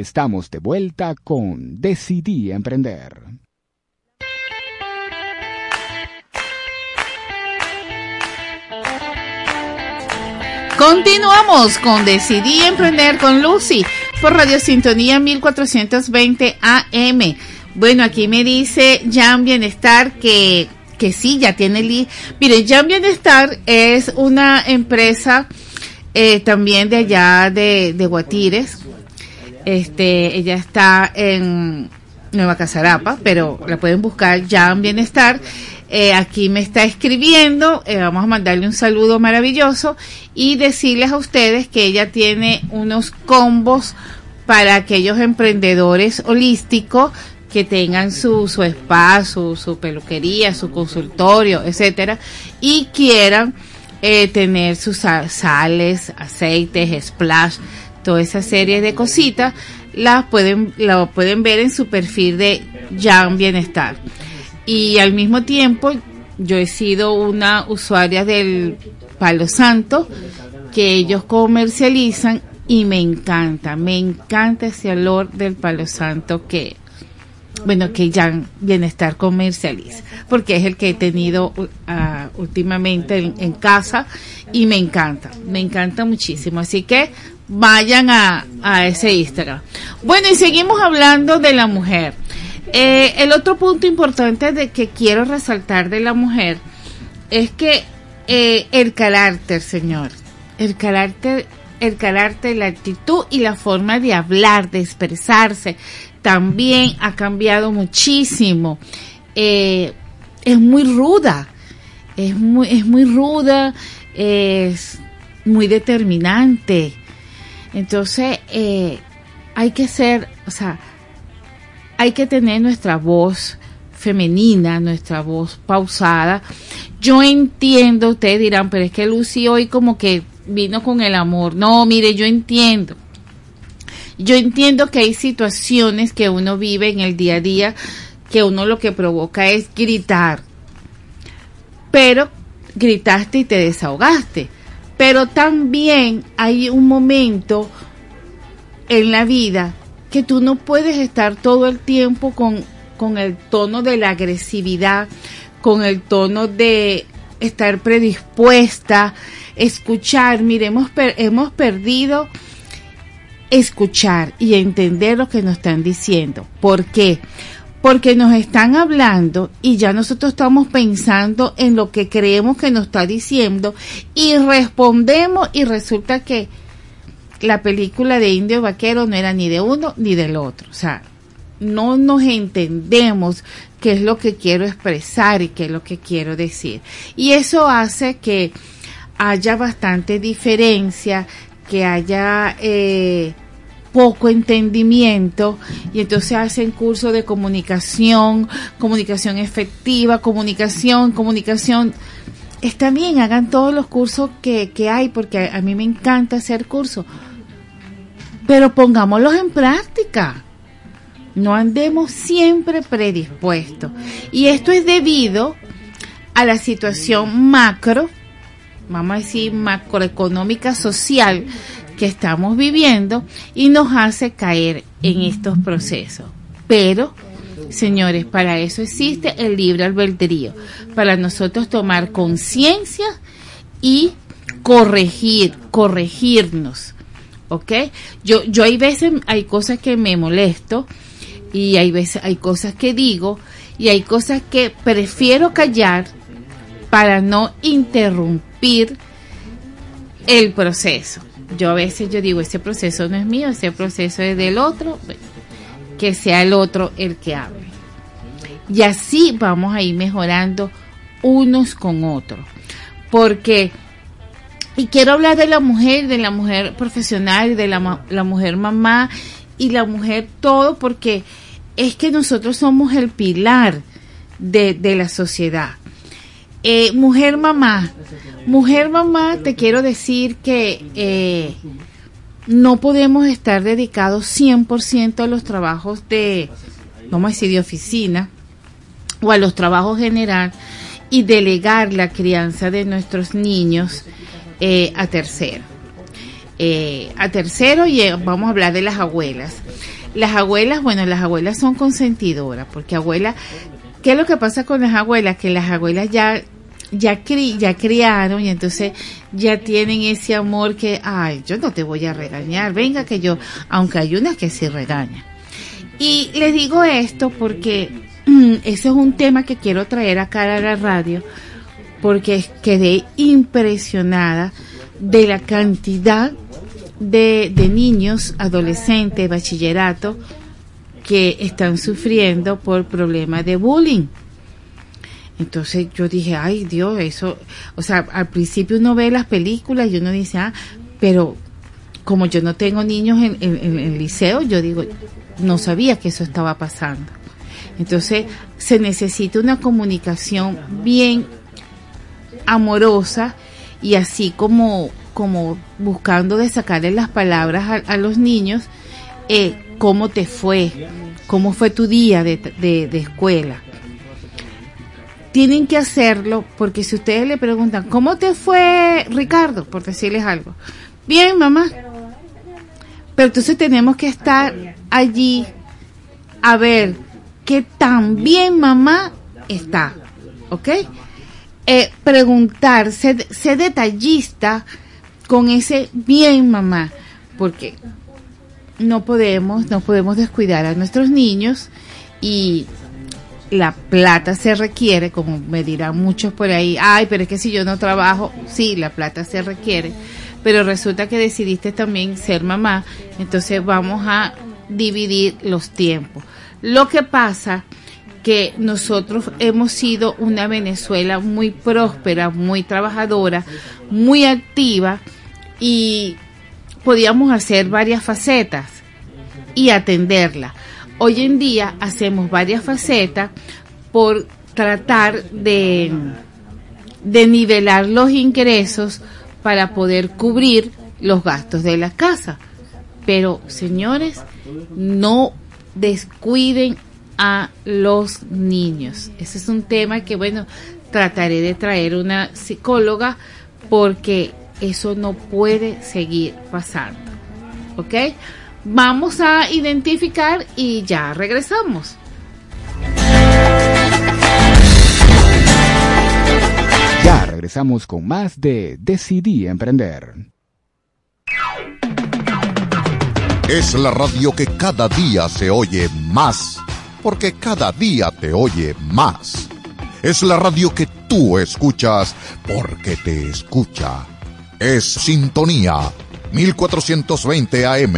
[SPEAKER 4] Estamos de vuelta con Decidí Emprender.
[SPEAKER 5] Continuamos con Decidí Emprender con Lucy por Radio Sintonía 1420 AM. Bueno, aquí me dice Jan Bienestar que, que sí, ya tiene el... Mire, Jan Bienestar es una empresa eh, también de allá de, de Guatires. Este, ella está en Nueva Casarapa, pero la pueden buscar Jan Bienestar. Eh, aquí me está escribiendo, eh, vamos a mandarle un saludo maravilloso y decirles a ustedes que ella tiene unos combos para aquellos emprendedores holísticos que tengan su, su spa, su, su peluquería, su consultorio, etcétera, y quieran eh, tener sus sales, aceites, splash, toda esa serie de cositas, las pueden, la pueden ver en su perfil de Jan Bienestar. Y al mismo tiempo, yo he sido una usuaria del Palo Santo que ellos comercializan y me encanta, me encanta ese olor del Palo Santo que, bueno, que Jan Bienestar comercializa, porque es el que he tenido uh, últimamente en, en, casa y me encanta, me encanta muchísimo. Así que vayan a, a ese Instagram. Bueno, y seguimos hablando de la mujer. Eh, el otro punto importante de que quiero resaltar de la mujer es que eh, el carácter, señor, el carácter, el carácter, la actitud y la forma de hablar, de expresarse, también ha cambiado muchísimo. Eh, es muy ruda, es muy, es muy ruda, es muy determinante. Entonces, hay que ser, o sea, hay que tener nuestra voz femenina, nuestra voz pausada. Yo entiendo, ustedes dirán, pero es que Lucy hoy como que vino con el amor. No, mire, yo entiendo. Yo entiendo que hay situaciones que uno vive en el día a día que uno lo que provoca es gritar. Pero gritaste y te desahogaste. Pero también hay un momento en la vida que tú no puedes estar todo el tiempo con, con el tono de la agresividad, con el tono de estar predispuesta, escuchar. Mire, hemos, hemos perdido escuchar y entender lo que nos están diciendo. ¿Por qué? Porque nos están hablando y ya nosotros estamos pensando en lo que creemos que nos está diciendo y respondemos y resulta que la película de Indio Vaquero no era ni de uno ni del otro. O sea, no nos entendemos qué es lo que quiero expresar y qué es lo que quiero decir. Y eso hace que haya bastante diferencia, que haya eh, poco entendimiento y entonces hacen curso de comunicación, comunicación efectiva, comunicación, comunicación. Está bien, hagan todos los cursos que, que hay porque a mí me encanta hacer cursos pero pongámoslos en práctica. No andemos siempre predispuestos. Y esto es debido a la situación macro, vamos a decir macroeconómica social que estamos viviendo y nos hace caer en estos procesos. Pero, señores, para eso existe el libre albedrío, para nosotros tomar conciencia y corregir, corregirnos ¿ok? Yo, yo hay veces, hay cosas que me molesto y hay veces, hay cosas que digo y hay cosas que prefiero callar para no interrumpir el proceso. Yo a veces yo digo, ese proceso no es mío, ese proceso es del otro, que sea el otro el que hable. Y así vamos a ir mejorando unos con otros. Porque y quiero hablar de la mujer, de la mujer profesional, de la, mujer mamá y la mujer todo, porque es que nosotros somos el pilar de, de la sociedad. Eh, mujer mamá, mujer mamá, te quiero decir que eh, no podemos estar dedicados 100% a los trabajos de, vamos a decir, de oficina o a los trabajos general y delegar la crianza de nuestros niños eh, a tercero. a tercero y vamos a hablar de las abuelas. Las abuelas, bueno, las abuelas son consentidoras, porque abuela, ¿qué es lo que pasa con las abuelas? Que las abuelas ya ya, cri, ya criaron y entonces ya tienen ese amor que, ay, yo no te voy a regañar, venga que yo, aunque hay unas que sí regañan. Y les digo esto porque mm, ese es un tema que quiero traer acá a la radio, porque quedé impresionada de la cantidad de, de niños, adolescentes, bachillerato, que están sufriendo por problemas de bullying. Entonces yo dije, ay Dios, eso, o sea, al principio uno ve las películas y uno dice, ah, pero como yo no tengo niños en, el liceo, yo digo, no sabía que eso estaba pasando. Entonces se necesita una comunicación bien amorosa y así como, como buscando de sacarle las palabras a, los niños, eh, cómo te fue, cómo fue tu día de, de escuela tienen que hacerlo porque si ustedes le preguntan, ¿cómo te fue Ricardo? Por decirles algo. Bien, mamá. Pero entonces tenemos que estar allí a ver qué tan bien mamá está. ¿Ok? Eh, preguntar, ser, ser detallista con ese bien mamá. Porque no podemos, no podemos descuidar a nuestros niños y la plata se requiere, como me dirán muchos por ahí, ay, pero es que si yo no trabajo, sí, la plata se requiere, pero resulta que decidiste también ser mamá, entonces vamos a dividir los tiempos. Lo que pasa que nosotros hemos sido una Venezuela muy próspera, muy trabajadora, muy activa y podíamos hacer varias facetas y atenderla hoy en día hacemos varias facetas por tratar de, de nivelar los ingresos para poder cubrir los gastos de la casa. Pero, señores, no descuiden a los niños. Ese es un tema que, bueno, trataré de traer una psicóloga porque eso no puede seguir pasando. ¿Ok? Vamos a identificar y ya regresamos.
[SPEAKER 4] Ya regresamos con más de Decidí Emprender.
[SPEAKER 9] Es la radio que cada día se oye más, porque cada día te oye más. Es la radio que tú escuchas, porque te escucha. Es Sintonía 1420 AM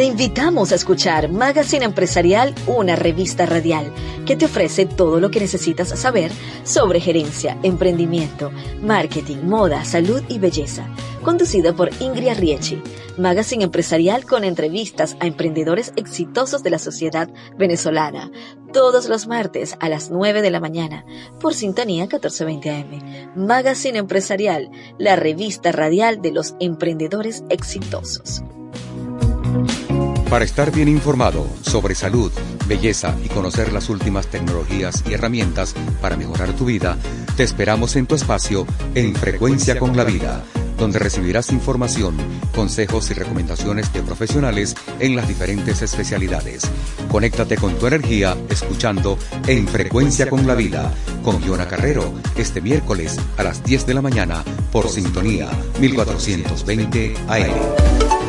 [SPEAKER 11] te invitamos a escuchar Magazine Empresarial, una revista radial que te ofrece todo lo que necesitas saber sobre gerencia, emprendimiento, marketing, moda, salud y belleza. Conducida por Ingrid Riechi, Magazine Empresarial con entrevistas a emprendedores exitosos de la sociedad venezolana. Todos los martes a las 9 de la mañana por Sintonía 1420 AM. Magazine Empresarial, la revista radial de los emprendedores exitosos.
[SPEAKER 12] Para estar bien informado sobre salud, belleza y conocer las últimas tecnologías y herramientas para mejorar tu vida, te esperamos en tu espacio en Frecuencia con la Vida, donde recibirás información, consejos y recomendaciones de profesionales en las diferentes especialidades. Conéctate con tu energía escuchando En Frecuencia con la Vida con Giona Carrero este miércoles a las 10 de la mañana por Sintonía 1420 AM.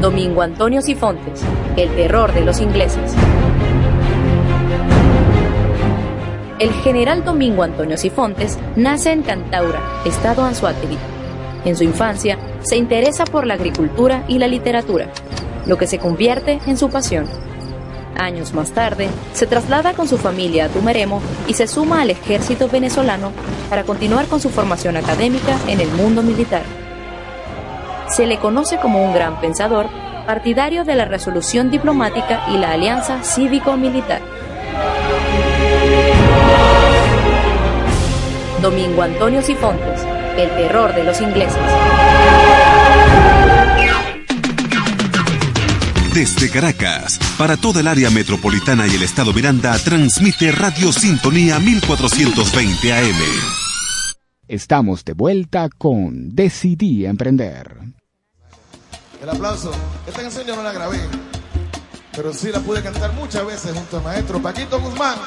[SPEAKER 14] Domingo Antonio Sifontes, El terror de los ingleses. El general Domingo Antonio Sifontes nace en Cantaura, estado Anzuategui. En su infancia se interesa por la agricultura y la literatura, lo que se convierte en su pasión. Años más tarde, se traslada con su familia a Tumeremo y se suma al ejército venezolano para continuar con su formación académica en el mundo militar. Se le conoce como un gran pensador, partidario de la resolución diplomática y la alianza cívico-militar. Domingo Antonio Sifontes, el terror de los ingleses.
[SPEAKER 2] Desde Caracas, para toda el área metropolitana y el estado Miranda, transmite Radio Sintonía 1420 AM.
[SPEAKER 4] Estamos de vuelta con Decidí Emprender.
[SPEAKER 15] El aplauso. Esta canción yo no la grabé, pero sí la pude cantar muchas veces junto al maestro Paquito Guzmán.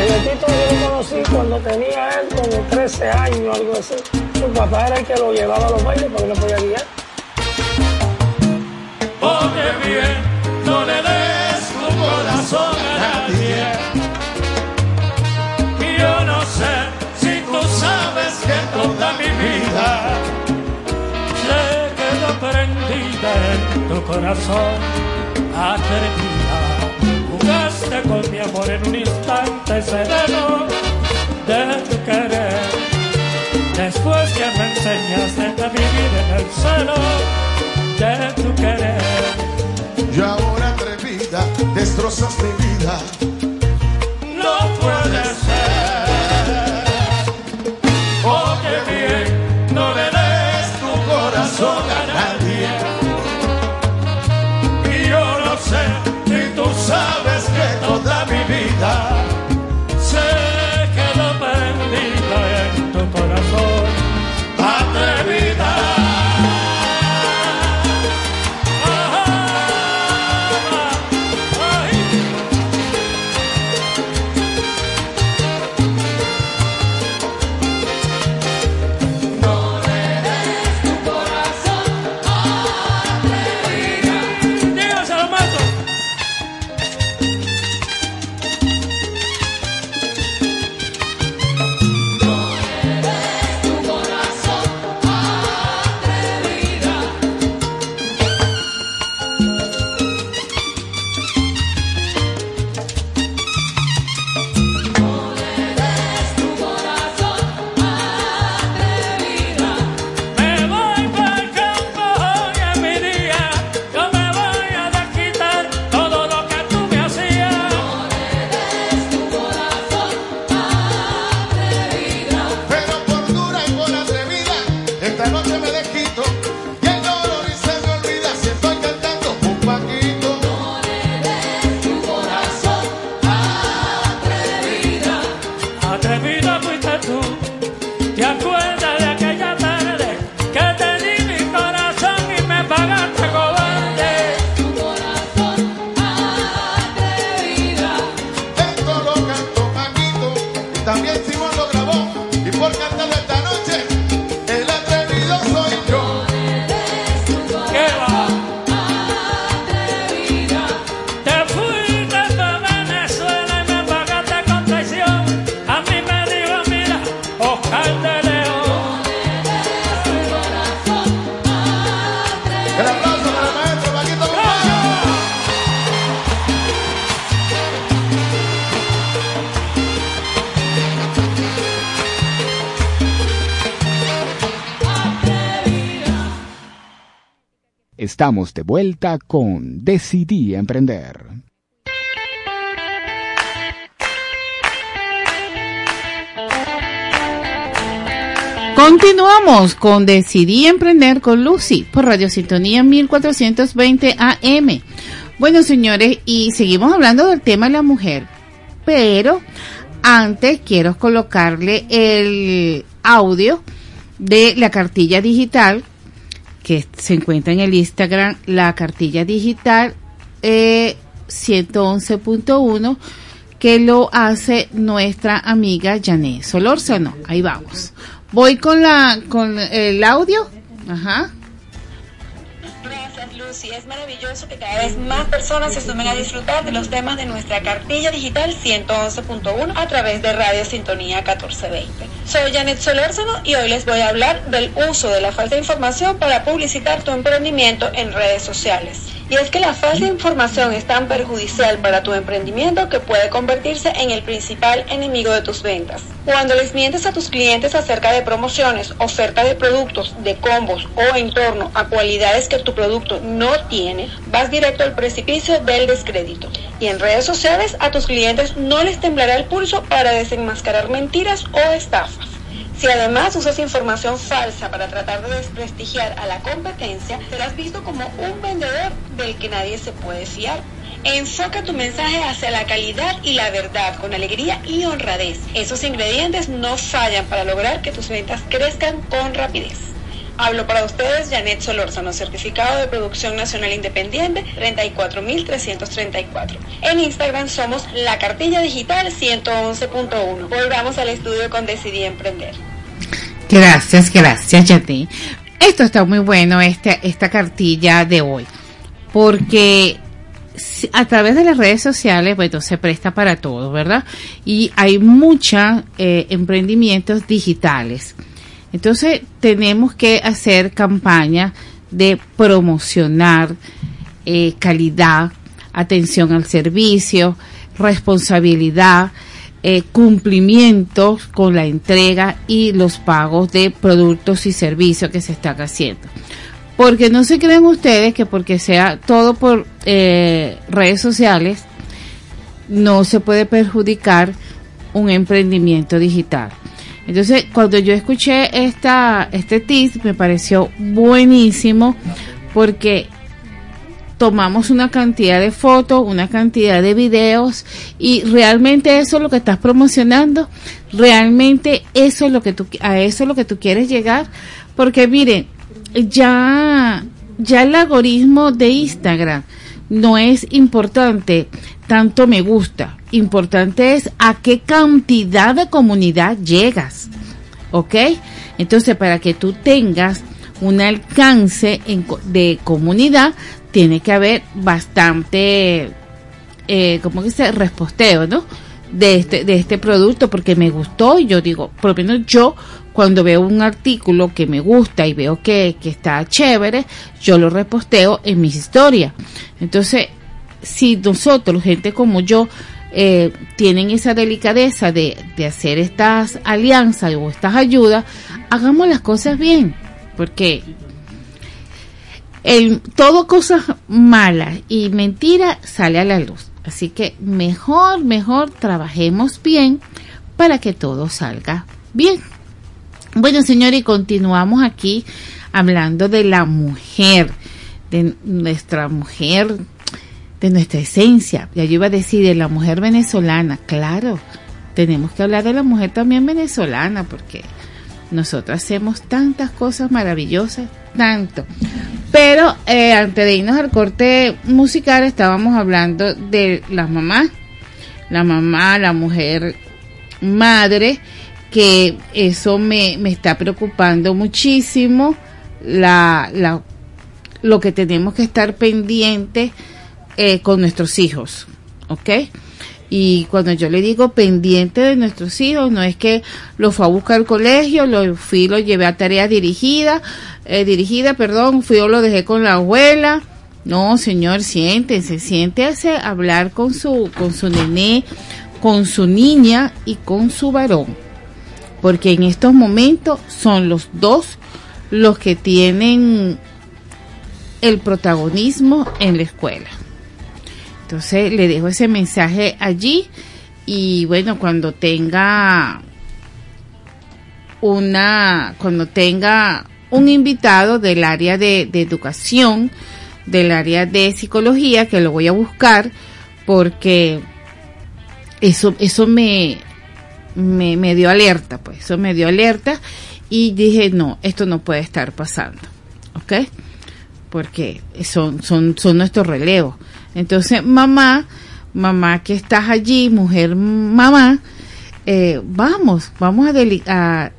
[SPEAKER 16] Betito yo lo conocí cuando tenía él como 13 años, algo así. Su papá era el que lo llevaba a los bailes porque no podía guiar.
[SPEAKER 17] Oye bien, no le des tu corazón a nadie. Y yo no sé si tú sabes que toda mi vida se quedó prendida en tu corazón atrevida. Jugaste con mi amor en un instante sereno de tu querer. Después que me enseñaste a vivir en el celo de tu querer.
[SPEAKER 15] Y ahora atrevida, destrozas mi vida.
[SPEAKER 17] No puede
[SPEAKER 4] Estamos de vuelta con Decidí Emprender.
[SPEAKER 5] Continuamos con Decidí Emprender con Lucy por Radio Sintonía 1420 AM. Bueno, señores, y seguimos hablando del tema de la mujer, pero antes quiero colocarle el audio de la cartilla digital que se encuentra en el Instagram, la cartilla digital eh, 111.1 que lo hace nuestra amiga Janet Solórzano. Ahí vamos. Voy con la con el audio. Ajá.
[SPEAKER 18] Sí, es maravilloso que cada vez más personas se sumen a disfrutar de los temas de nuestra cartilla digital 111.1 a través de Radio Sintonía 1420. Soy Janet Solórzano y hoy les voy a hablar del uso de la falta de información para publicitar tu emprendimiento en redes sociales. Y es que la falta de información es tan perjudicial para tu emprendimiento que puede convertirse en el principal enemigo de tus ventas. Cuando les mientes a tus clientes acerca de promociones, oferta de productos, de combos o en torno a cualidades que tu producto no tiene, vas directo al precipicio del descrédito. Y en redes sociales a tus clientes no les temblará el pulso para desenmascarar mentiras o estafas. Si además usas información falsa para tratar de desprestigiar a la competencia, serás visto como un vendedor del que nadie se puede fiar. Enfoca tu mensaje hacia la calidad y la verdad con alegría y honradez. Esos ingredientes no fallan para lograr que tus ventas crezcan con rapidez. Hablo para ustedes Janet Solórzano, certificado de producción nacional independiente 34334. En Instagram somos La Cartilla Digital 111.1. Volvamos al estudio con Decidí Emprender.
[SPEAKER 5] Gracias, gracias, Yati. Esto está muy bueno, este, esta cartilla de hoy, porque a través de las redes sociales, bueno, se presta para todo, ¿verdad? Y hay muchos emprendimientos digitales. Entonces, tenemos que hacer campaña de promocionar eh, calidad, atención al servicio, responsabilidad, eh, cumplimientos con la entrega y los pagos de productos y servicios que se están haciendo. Porque no se creen ustedes que porque sea todo por eh, redes sociales, no se puede perjudicar un emprendimiento digital. Entonces, cuando yo escuché esta, este tip, me pareció buenísimo porque tomamos una cantidad de fotos, una cantidad de videos y realmente eso es lo que estás promocionando, realmente eso es lo que tú a eso es lo que tú quieres llegar, porque miren, ya ya el algoritmo de Instagram no es importante tanto me gusta, importante es a qué cantidad de comunidad llegas. ¿Ok? Entonces, para que tú tengas un alcance de comunidad, tiene que haber bastante, eh, ¿cómo que se Resposteo, ¿no? De este, de este producto, porque me gustó y yo digo, por lo menos yo, cuando veo un artículo que me gusta y veo que, que está chévere, yo lo reposteo en mis historias. Entonces, si nosotros, gente como yo, eh, tienen esa delicadeza de, de hacer estas alianzas o estas ayudas, hagamos las cosas bien, porque el, todo cosas malas y mentiras sale a la luz. Así que mejor, mejor trabajemos bien para que todo salga bien. Bueno, señores, continuamos aquí hablando de la mujer, de nuestra mujer, de nuestra esencia. Ya yo iba a decir de la mujer venezolana, claro. Tenemos que hablar de la mujer también venezolana porque nosotros hacemos tantas cosas maravillosas, tanto. Pero eh, antes de irnos al corte musical estábamos hablando de las mamás, la mamá, la mujer madre, que eso me, me está preocupando muchísimo, la, la, lo que tenemos que estar pendientes eh, con nuestros hijos, ¿ok? Y cuando yo le digo pendiente de nuestros hijos, no es que lo fue a buscar al colegio, lo fui, lo llevé a tarea dirigida, eh, dirigida, perdón, fui o lo dejé con la abuela. No, señor, siéntese, siéntese a hablar con su, con su nené, con su niña y con su varón. Porque en estos momentos son los dos los que tienen el protagonismo en la escuela. Entonces le dejo ese mensaje allí y bueno, cuando tenga una, cuando tenga un invitado del área de, educación, del área de psicología, que lo voy a buscar porque eso, eso me, me, me dio alerta, pues eso me dio alerta y dije, no, esto no puede estar pasando, ¿ok? Porque son, son, son nuestros relevos. Entonces, mamá, mamá que estás allí, mujer mamá, eh, vamos, vamos a,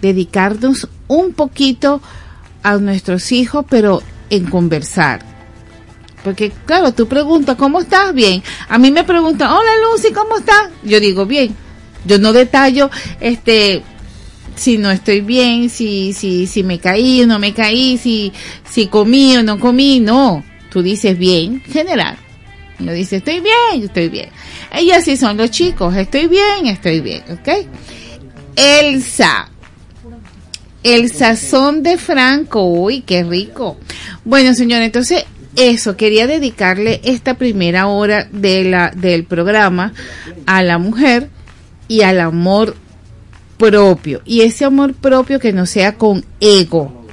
[SPEAKER 5] dedicarnos un poquito a nuestros hijos, pero en conversar, Porque, claro, tú preguntas, ¿cómo estás? Bien. A mí me preguntan, hola Lucy, ¿cómo estás? Yo digo, bien. Yo no detallo, este, si no estoy bien, si, si, si me caí o no me caí, si, si comí o no comí, no. Tú dices bien, general. Yo dice, estoy bien, estoy bien. Y así son los chicos, estoy bien, estoy bien, ¿ok? Elsa. El sazón de Franco, uy, qué rico. Bueno, señor, entonces eso, quería dedicarle esta primera hora de la, del programa a la mujer y al amor propio. Y ese amor propio que no sea con ego,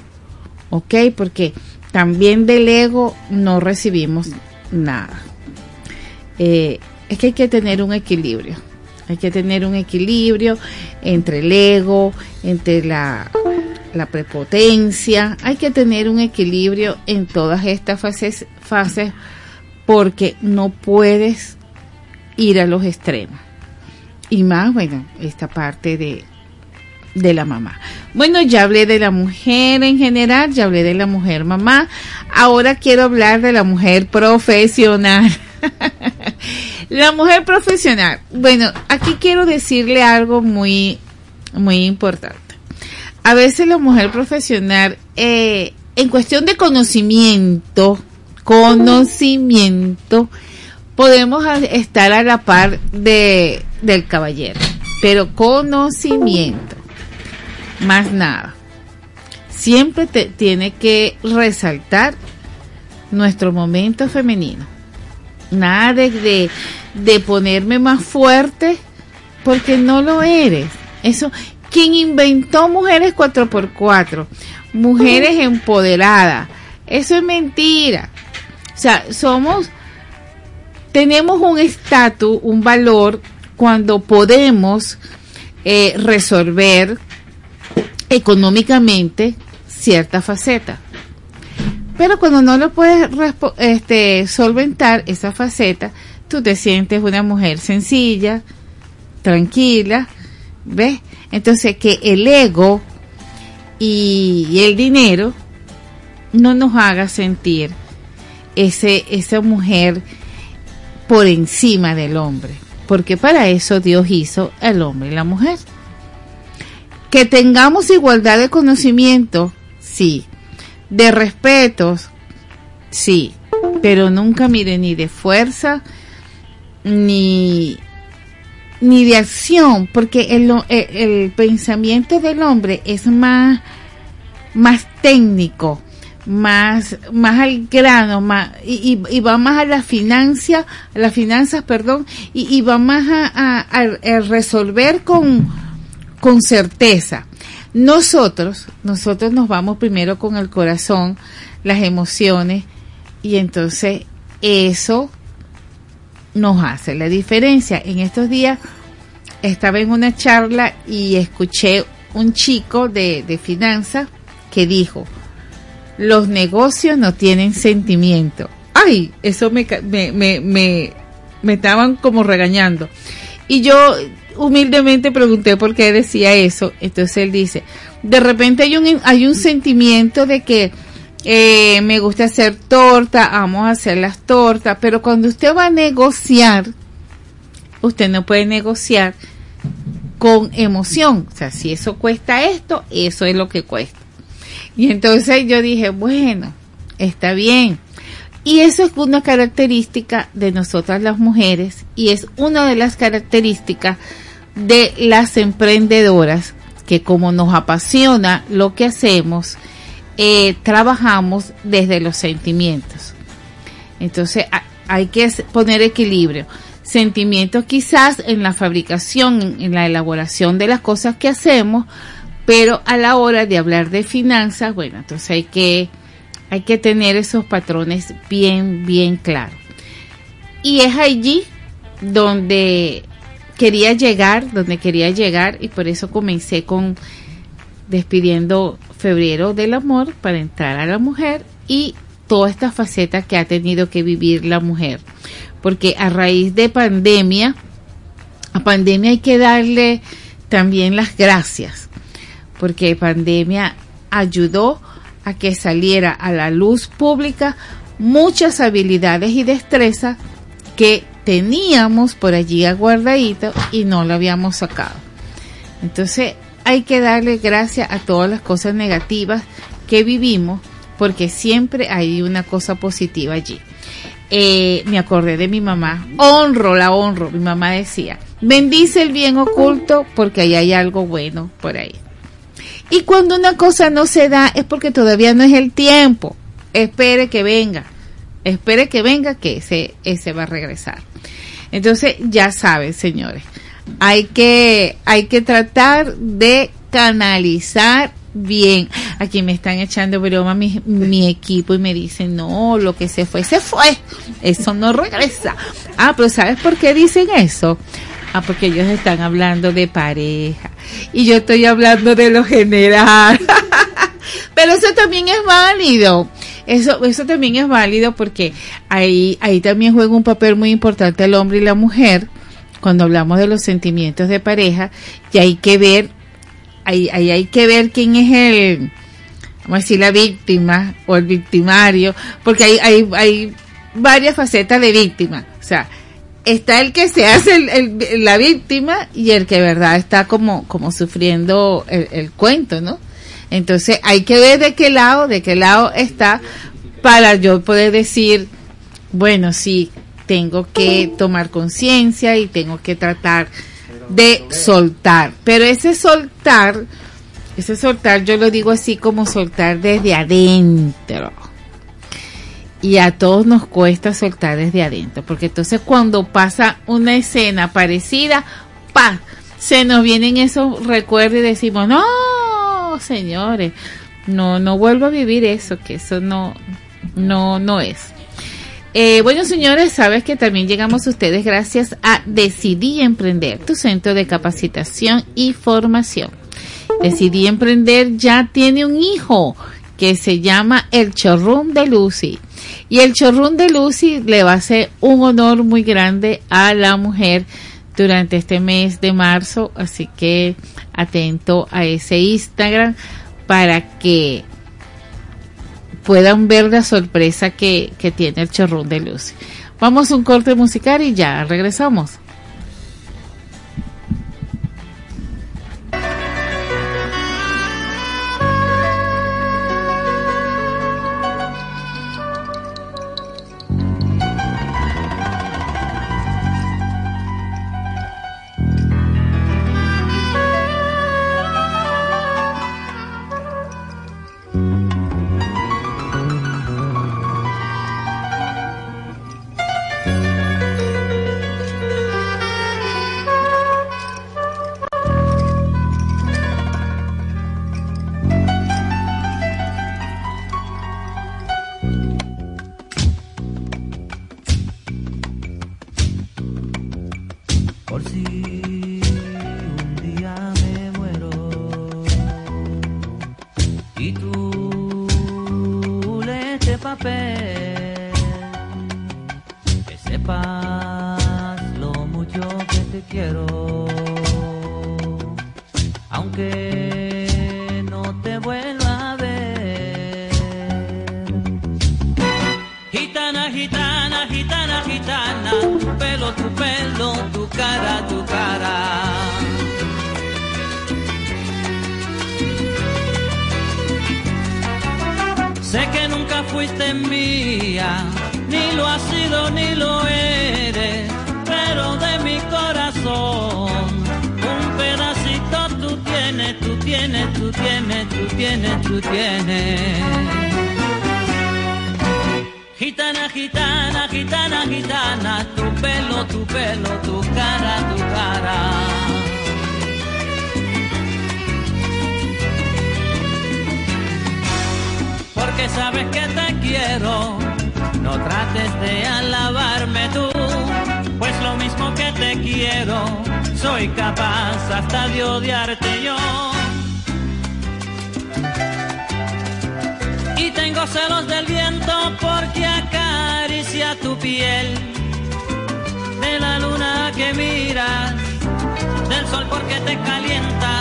[SPEAKER 5] ¿ok? Porque también del ego no recibimos nada. Eh, es que hay que tener un equilibrio. Hay que tener un equilibrio entre el ego, entre la, la prepotencia. Hay que tener un equilibrio en todas estas fases, fases porque no puedes ir a los extremos. Y más, bueno, esta parte de, de la mamá. Bueno, ya hablé de la mujer en general, ya hablé de la mujer mamá. Ahora quiero hablar de la mujer profesional. la mujer profesional. Bueno, aquí quiero decirle algo muy, muy importante. A veces la mujer profesional, eh, en cuestión de conocimiento, conocimiento, podemos estar a la par de, del caballero, pero conocimiento, más nada. Siempre te, tiene que resaltar nuestro momento femenino. Nada de, de, de ponerme más fuerte porque no lo eres. Eso, quien inventó mujeres 4x4, mujeres empoderadas, eso es mentira. O sea, somos, tenemos un estatus, un valor cuando podemos eh, resolver económicamente cierta faceta. Pero cuando no lo puedes este, solventar esa faceta, tú te sientes una mujer sencilla, tranquila, ¿ves? Entonces que el ego y, el dinero no nos haga sentir ese, esa mujer por encima del hombre, porque para eso Dios hizo el hombre y la mujer. Que tengamos igualdad de conocimiento, sí. De respetos, sí. Pero nunca mire ni de fuerza, ni, ni de acción, porque el, el pensamiento del hombre es más, más técnico, más, más al grano, más, y, va más a la financia, las finanzas, perdón, y, va más a resolver con, con certeza. Nosotros, nosotros nos vamos primero con el corazón, las emociones, y entonces eso nos hace la diferencia. En estos días estaba en una charla y escuché un chico de, de finanzas que dijo, los negocios no tienen sentimiento. Ay, eso me, me, me, me, me estaban como regañando. Y yo humildemente pregunté por qué decía eso. Entonces él dice, de repente hay un, hay un sentimiento de que eh, me gusta hacer torta, vamos a hacer las tortas, pero cuando usted va a negociar, usted no puede negociar con emoción. O sea, si eso cuesta esto, eso es lo que cuesta. Y entonces yo dije, bueno, está bien. Y eso es una característica de nosotras las mujeres y es una de las características de las emprendedoras que como nos apasiona lo que hacemos, eh, trabajamos desde los sentimientos. Entonces ha- hay que poner equilibrio. Sentimientos quizás en la fabricación, en la elaboración de las cosas que hacemos, pero a la hora de hablar de finanzas, bueno, entonces hay que, hay que tener esos patrones bien, bien claros. Y es allí donde quería llegar, donde quería llegar, y por eso comencé con despidiendo febrero del amor para entrar a la mujer y toda esta faceta que ha tenido que vivir la mujer. Porque a raíz de pandemia, a pandemia hay que darle también las gracias, porque pandemia ayudó a que saliera a la luz pública muchas habilidades y destrezas que teníamos por allí aguardadito y no lo habíamos sacado. Entonces hay que darle gracias a todas las cosas negativas que vivimos porque siempre hay una cosa positiva allí. Eh, me acordé de mi mamá, honro, la honro. Mi mamá decía, bendice el bien oculto porque ahí hay algo bueno por ahí. Y cuando una cosa no se da es porque todavía no es el tiempo. Espere que venga. Espere que venga que ese, ese va a regresar. Entonces, ya saben, señores, hay que, hay que tratar de canalizar bien. Aquí me están echando broma mi, mi equipo y me dicen, no, lo que se fue, se fue. Eso no regresa. Ah, pero ¿sabes por qué dicen eso? Ah, porque ellos están hablando de pareja. Y yo estoy hablando de lo general. pero eso también es válido. Eso, eso también es válido porque ahí, ahí también juega un papel muy importante el hombre y la mujer cuando hablamos de los sentimientos de pareja y hay que ver ahí, ahí hay que ver quién es el, vamos a decir, la víctima o el victimario, porque hay, hay, hay varias facetas de víctima. O sea, está el que se hace el, la víctima y el que verdad está como, como sufriendo el, cuento, ¿no? Entonces hay que ver de qué lado, de qué lado está para yo poder decir, bueno, sí, tengo que tomar conciencia y tengo que tratar de soltar. Pero ese soltar, ese soltar yo lo digo así como soltar desde adentro. Y a todos nos cuesta soltar desde adentro, porque entonces cuando pasa una escena parecida, pa, se nos vienen esos recuerdos y decimos, no, señores, no, no vuelvo a vivir eso, que eso no, no, no es. Eh, bueno, señores, sabes que también llegamos a ustedes gracias a Decidí Emprender, tu centro de capacitación y formación. Decidí Emprender ya tiene un hijo que se llama el Chorrón de Lucy. Y el Chorrón de Lucy le va a hacer un honor muy grande a la mujer durante este mes de marzo. Así que atento a ese Instagram para que puedan ver la sorpresa que, que tiene el chorrón de luz. Vamos a un corte musical y ya regresamos.
[SPEAKER 19] Aunque no te vuelva a ver. Gitana, gitana, gitana, gitana, tu pelo, tu pelo, tu cara, tu cara. Sé que nunca fuiste mía, ni lo has sido ni lo eres, un pedacito tú tienes, tú tienes, tú tienes, tú tienes, tú tienes. Gitana, gitana, gitana, gitana, tu pelo, tu pelo, tu cara, tu cara. Porque sabes que te quiero, no trates de alabarme tú, lo mismo que te quiero, soy capaz hasta de odiarte yo. Y tengo celos del viento porque acaricia tu piel, de la luna que miras, del sol porque te calienta.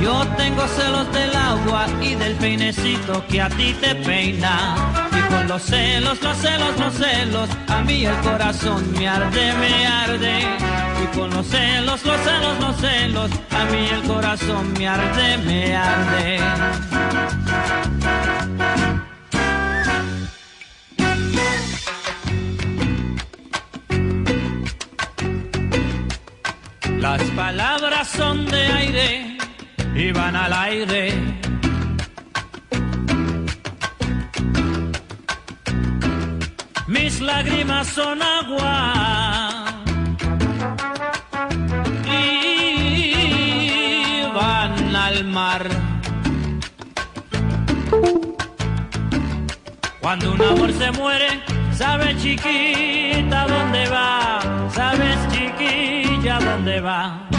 [SPEAKER 19] Yo tengo celos del agua y del peinecito que a ti te peina. Con los celos, los celos, los celos, a mí el corazón me arde, me arde. Y con los celos, los celos, los celos, a mí el corazón me arde, me arde. Las palabras son de aire y van al aire. Lágrimas son agua y van al mar. Cuando un amor se muere, sabes chiquita dónde va, sabes chiquilla dónde va.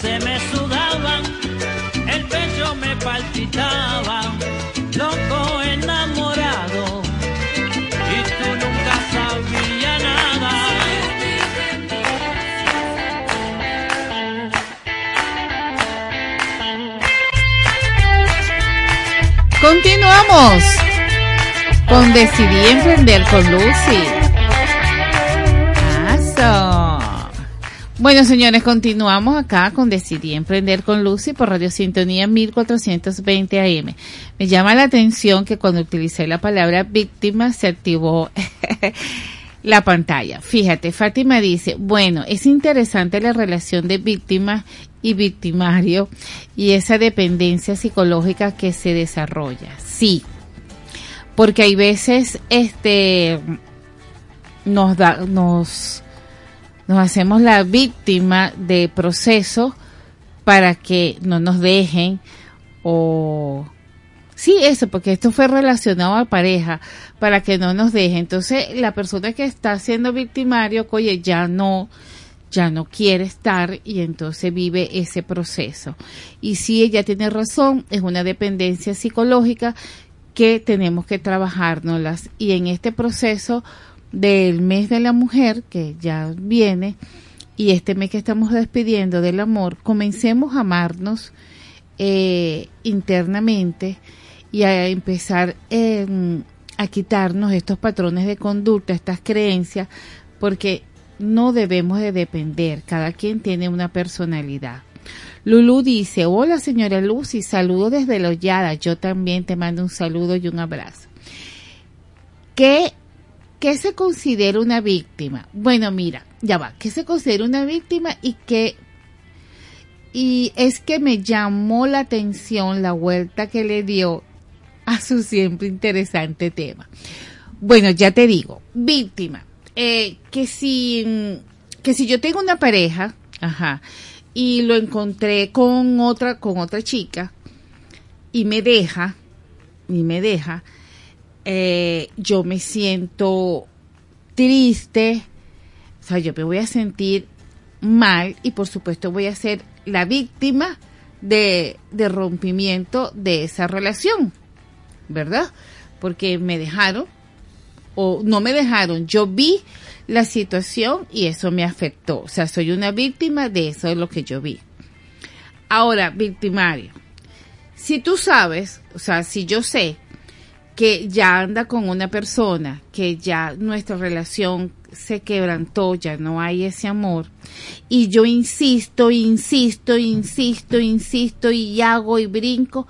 [SPEAKER 19] Se me sudaban, el pecho me palpitaba, loco enamorado. Y tú nunca sabías nada.
[SPEAKER 5] Continuamos con Decidí Emprender con Lucy. Bueno, señores, continuamos acá con Decidí Emprender con Lucy por Radio Sintonía 1420 AM. Me llama la atención que cuando utilicé la palabra víctima se activó la pantalla. Fíjate, Fátima dice, bueno, es interesante la relación de víctima y victimario y esa dependencia psicológica que se desarrolla. Sí, porque hay veces este nos da nos nos hacemos la víctima de procesos para que no nos dejen o sí eso porque esto fue relacionado a pareja para que no nos dejen entonces la persona que está siendo victimario oye ya no ya no quiere estar y entonces vive ese proceso. Y si ella tiene razón es una dependencia psicológica que tenemos que trabajárnoslas y en este proceso del mes de la mujer que ya viene y este mes que estamos despidiendo del amor, comencemos a amarnos eh, internamente y a empezar eh, a quitarnos estos patrones de conducta, estas creencias, porque no debemos de depender, cada quien tiene una personalidad. Lulu dice, hola señora Lucy, saludo desde la hollada, yo también te mando un saludo y un abrazo. ¿Qué, ¿Qué se considera una víctima? Bueno, mira, ya va, ¿qué se considera una víctima y qué y es que me llamó la atención la vuelta que le dio a su siempre interesante tema. Bueno, ya te digo, víctima, eh, que si que si yo tengo una pareja, ajá, y lo encontré con otra con otra chica y me deja y me deja, eh, yo me siento triste, o sea, yo me voy a sentir mal y por supuesto voy a ser la víctima de, rompimiento de esa relación, ¿verdad? Porque me dejaron o no me dejaron, yo vi la situación y eso me afectó, o sea, soy una víctima de eso es lo que yo vi. Ahora, victimario, si tú sabes, o sea, si yo sé que ya anda con una persona, que ya nuestra relación se quebrantó, ya no hay ese amor, y yo insisto, insisto, insisto, insisto, y hago y brinco,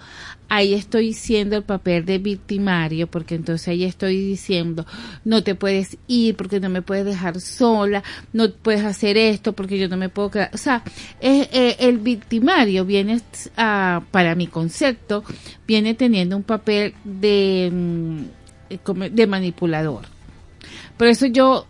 [SPEAKER 5] ahí estoy siendo el papel de victimario, porque entonces ahí estoy diciendo, no te puedes ir porque no me puedes dejar sola, no puedes hacer esto porque yo no me puedo quedar. O sea, eh, eh, el victimario viene, a, para mi concepto, viene teniendo un papel de, mm, como de manipulador. Por eso yo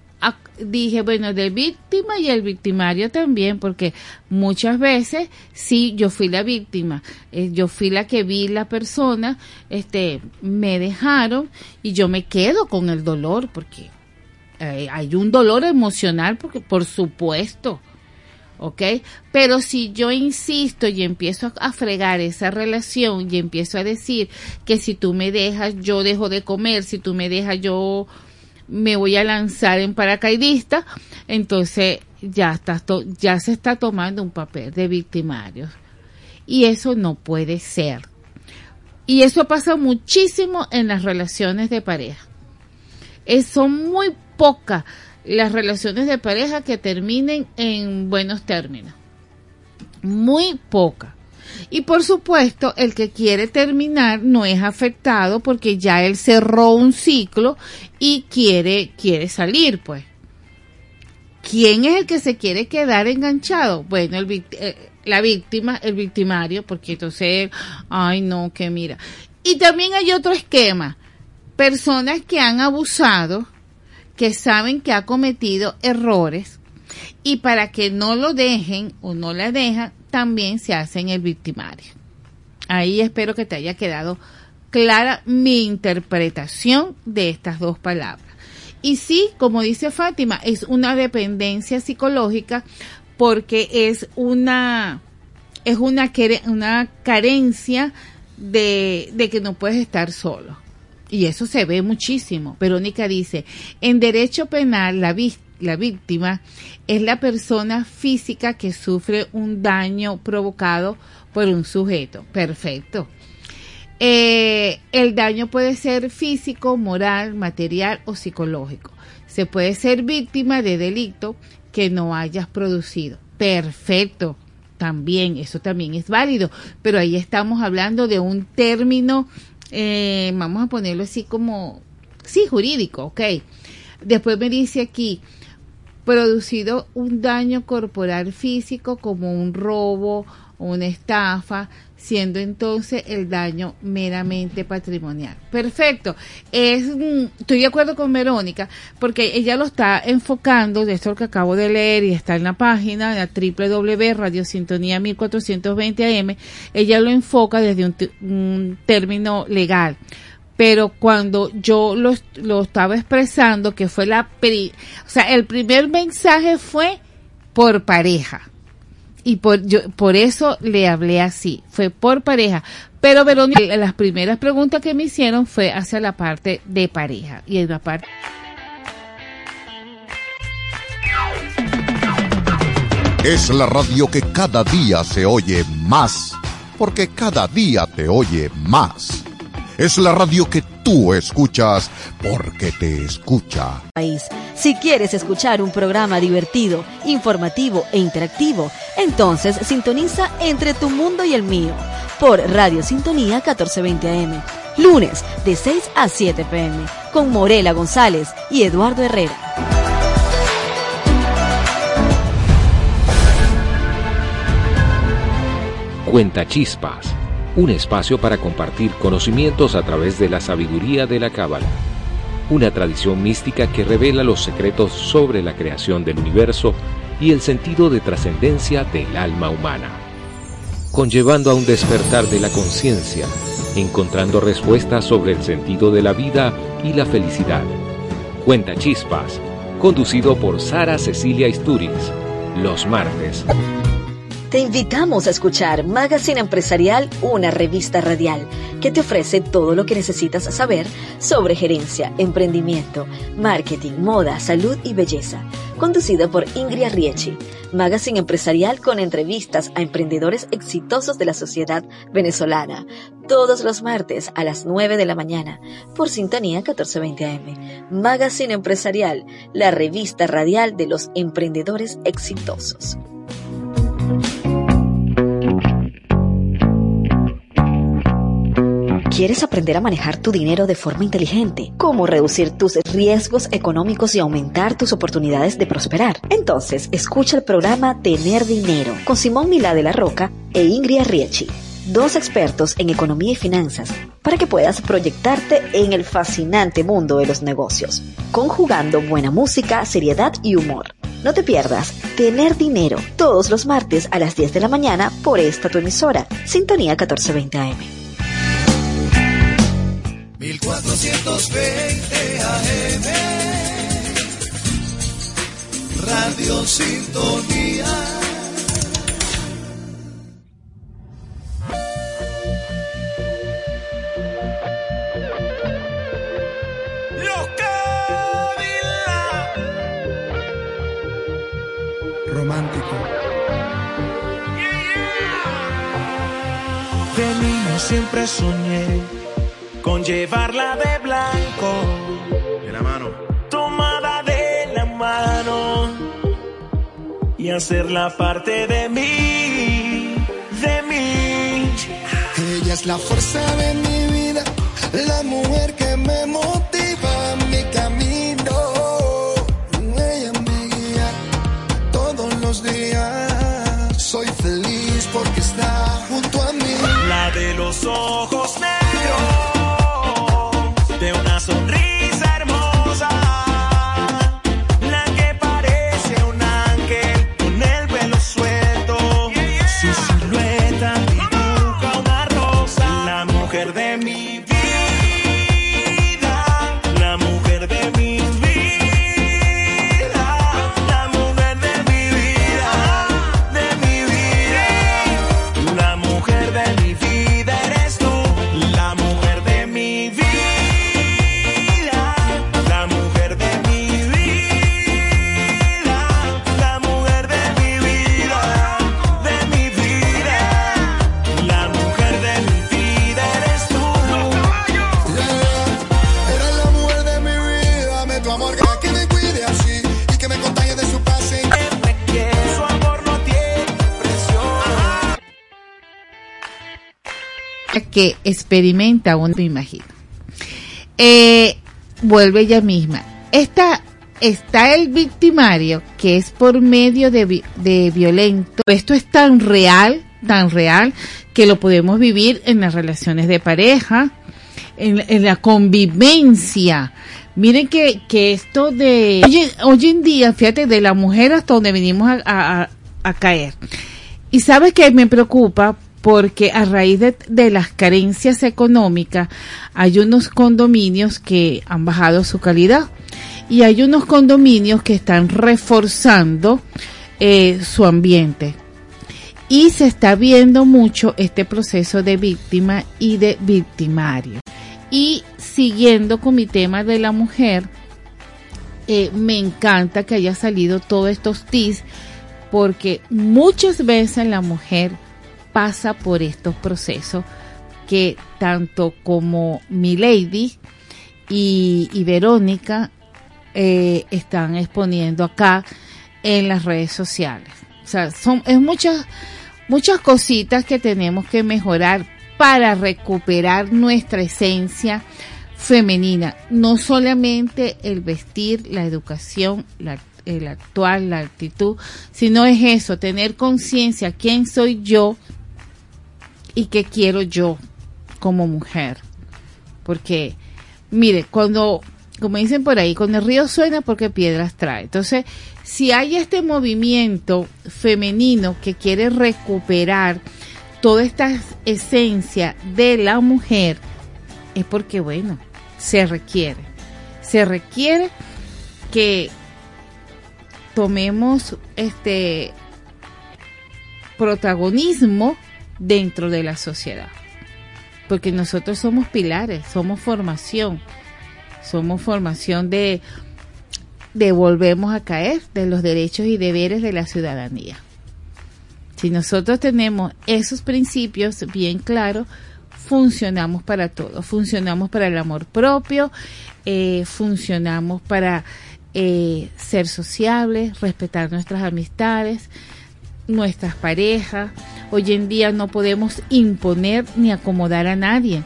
[SPEAKER 5] dije, bueno, de víctima y el victimario también, porque muchas veces sí, yo fui la víctima, eh, yo fui la que vi la persona, este, me dejaron y yo me quedo con el dolor, porque eh, hay un dolor emocional, porque por supuesto, ¿ok? Pero si yo insisto y empiezo a, fregar esa relación y empiezo a decir que si tú me dejas, yo dejo de comer, si tú me dejas, yo me voy a lanzar en paracaidista, entonces ya, está ya se está tomando un papel de victimarios. Y eso no puede ser. Y eso pasa muchísimo en las relaciones de pareja. Es- son muy pocas las relaciones de pareja que terminen en buenos términos. Muy pocas. Y por supuesto, el que quiere terminar no es afectado porque ya él cerró un ciclo y quiere, quiere salir, pues. ¿Quién es el que se quiere quedar enganchado? Bueno, el, eh, la víctima, el victimario, porque entonces, ay no, que mira. Y también hay otro esquema. Personas que han abusado, que saben que ha cometido errores y para que no lo dejen o no la dejan, también se hacen el victimario. Ahí espero que te haya quedado clara mi interpretación de estas dos palabras. Y sí, como dice Fátima, es una dependencia psicológica porque es una es una, una carencia de, de que no puedes estar solo. Y eso se ve muchísimo. Verónica dice, en derecho penal la, vis- la víctima es la persona física que sufre un daño provocado por un sujeto. Perfecto. Eh, el daño puede ser físico, moral, material o psicológico. Se puede ser víctima de delito que no hayas producido. Perfecto. También, eso también es válido. Pero ahí estamos hablando de un término, eh, vamos a ponerlo así como, sí, jurídico, ok. Después me dice aquí, producido un daño corporal físico como un robo o una estafa, siendo entonces el daño meramente patrimonial. Perfecto. Es, estoy de acuerdo con Verónica, porque ella lo está enfocando, de esto que acabo de leer y está en la página, la www Radio Sintonía 1420 AM, ella lo enfoca desde un, un término legal pero cuando yo lo, lo estaba expresando, que fue la, o sea, el primer mensaje fue por pareja. Y por, yo, por eso le hablé así, fue por pareja. Pero Verónica, las primeras preguntas que me hicieron fue hacia la parte de pareja. Y en la parte
[SPEAKER 9] Es la radio que cada día se oye más, porque cada día te oye más. Es la radio que tú escuchas porque te escucha.
[SPEAKER 13] país. Si quieres escuchar un programa divertido, informativo e interactivo, entonces sintoniza Entre tu mundo y el mío por Radio Sintonía 1420 AM. Lunes de 6 a 7 pm con Morela González y Eduardo Herrera.
[SPEAKER 12] Cuenta Chispas, un espacio para compartir conocimientos a través de la sabiduría de la Cábala, una tradición mística que revela los secretos sobre la creación del universo y el sentido de trascendencia del alma humana, conllevando a un despertar de la conciencia, encontrando respuestas sobre el sentido de la vida y la felicidad. Cuenta Chispas, conducido por Sara Cecilia Isturiz, los martes.
[SPEAKER 11] Te invitamos a escuchar Magazine Empresarial, una revista radial que te ofrece todo lo que necesitas saber sobre gerencia, emprendimiento, marketing, moda, salud y belleza. Conducida por Ingrid Riechi. Magazine Empresarial con entrevistas a emprendedores exitosos de la sociedad venezolana. Todos los martes a las 9 de la mañana por Sintonía 1420 AM. Magazine Empresarial, la revista radial de los emprendedores exitosos. ¿Quieres aprender a manejar tu dinero de forma inteligente? ¿Cómo reducir tus riesgos económicos y aumentar tus oportunidades de prosperar? Entonces, escucha el programa Tener Dinero con Simón Milá de la Roca e Ingrid Riechi, dos expertos en economía y finanzas para que puedas proyectarte en el fascinante mundo de los negocios, conjugando buena música, seriedad y humor. No te pierdas Tener Dinero todos los martes a las 10 de la mañana por esta tu emisora, Sintonía 1420 AM.
[SPEAKER 10] 1420 AM Radio Sintonía.
[SPEAKER 8] Romántico. De niño siempre soñé con llevarla de blanco. De la mano. Tomada de la mano. Y hacerla parte de mí. De mí.
[SPEAKER 10] Ella es la fuerza de mi vida, la mujer que me motiva en mi camino. Ella me guía todos los días. Soy feliz porque está junto a mí.
[SPEAKER 8] La de los ojos que
[SPEAKER 5] experimenta uno, me imagino. Eh, vuelve ella misma. Esta, está el victimario, que es por medio de, de violento. Esto es tan real, tan real, que lo podemos vivir en las relaciones de pareja, en, en la convivencia. Miren que, que esto de hoy, hoy en día, fíjate, de la mujer hasta donde venimos a- a- a caer. Y sabes que me preocupa porque a raíz de, de las carencias económicas hay unos condominios que han bajado su calidad y hay unos condominios que están reforzando eh, su ambiente. Y se está viendo mucho este proceso de víctima y de victimario. Y siguiendo con mi tema de la mujer, eh, me encanta que haya salido todos estos tips porque muchas veces la mujer pasa por estos procesos que tanto como mi lady y, y Verónica eh, están exponiendo acá en las redes sociales. O sea, son es muchas muchas cositas que tenemos que mejorar para recuperar nuestra esencia femenina, no solamente el vestir, la educación, el actuar, la actitud, sino es eso, tener conciencia quién soy yo y qué quiero yo como mujer. Porque, mire, cuando, como dicen por ahí, cuando el río suena porque piedras trae. Entonces, si hay este movimiento femenino que quiere recuperar toda esta esencia de la mujer, es porque, bueno, se requiere. Se requiere que tomemos este protagonismo dentro de la sociedad. Porque nosotros somos pilares, somos formación, somos formación de, de volvemos a caer de los derechos y deberes de la ciudadanía. Si nosotros tenemos esos principios bien claros, funcionamos para todo. Funcionamos para el amor propio, eh, funcionamos para eh, ser sociables, respetar nuestras amistades, nuestras parejas. Hoy en día no podemos imponer ni acomodar a nadie,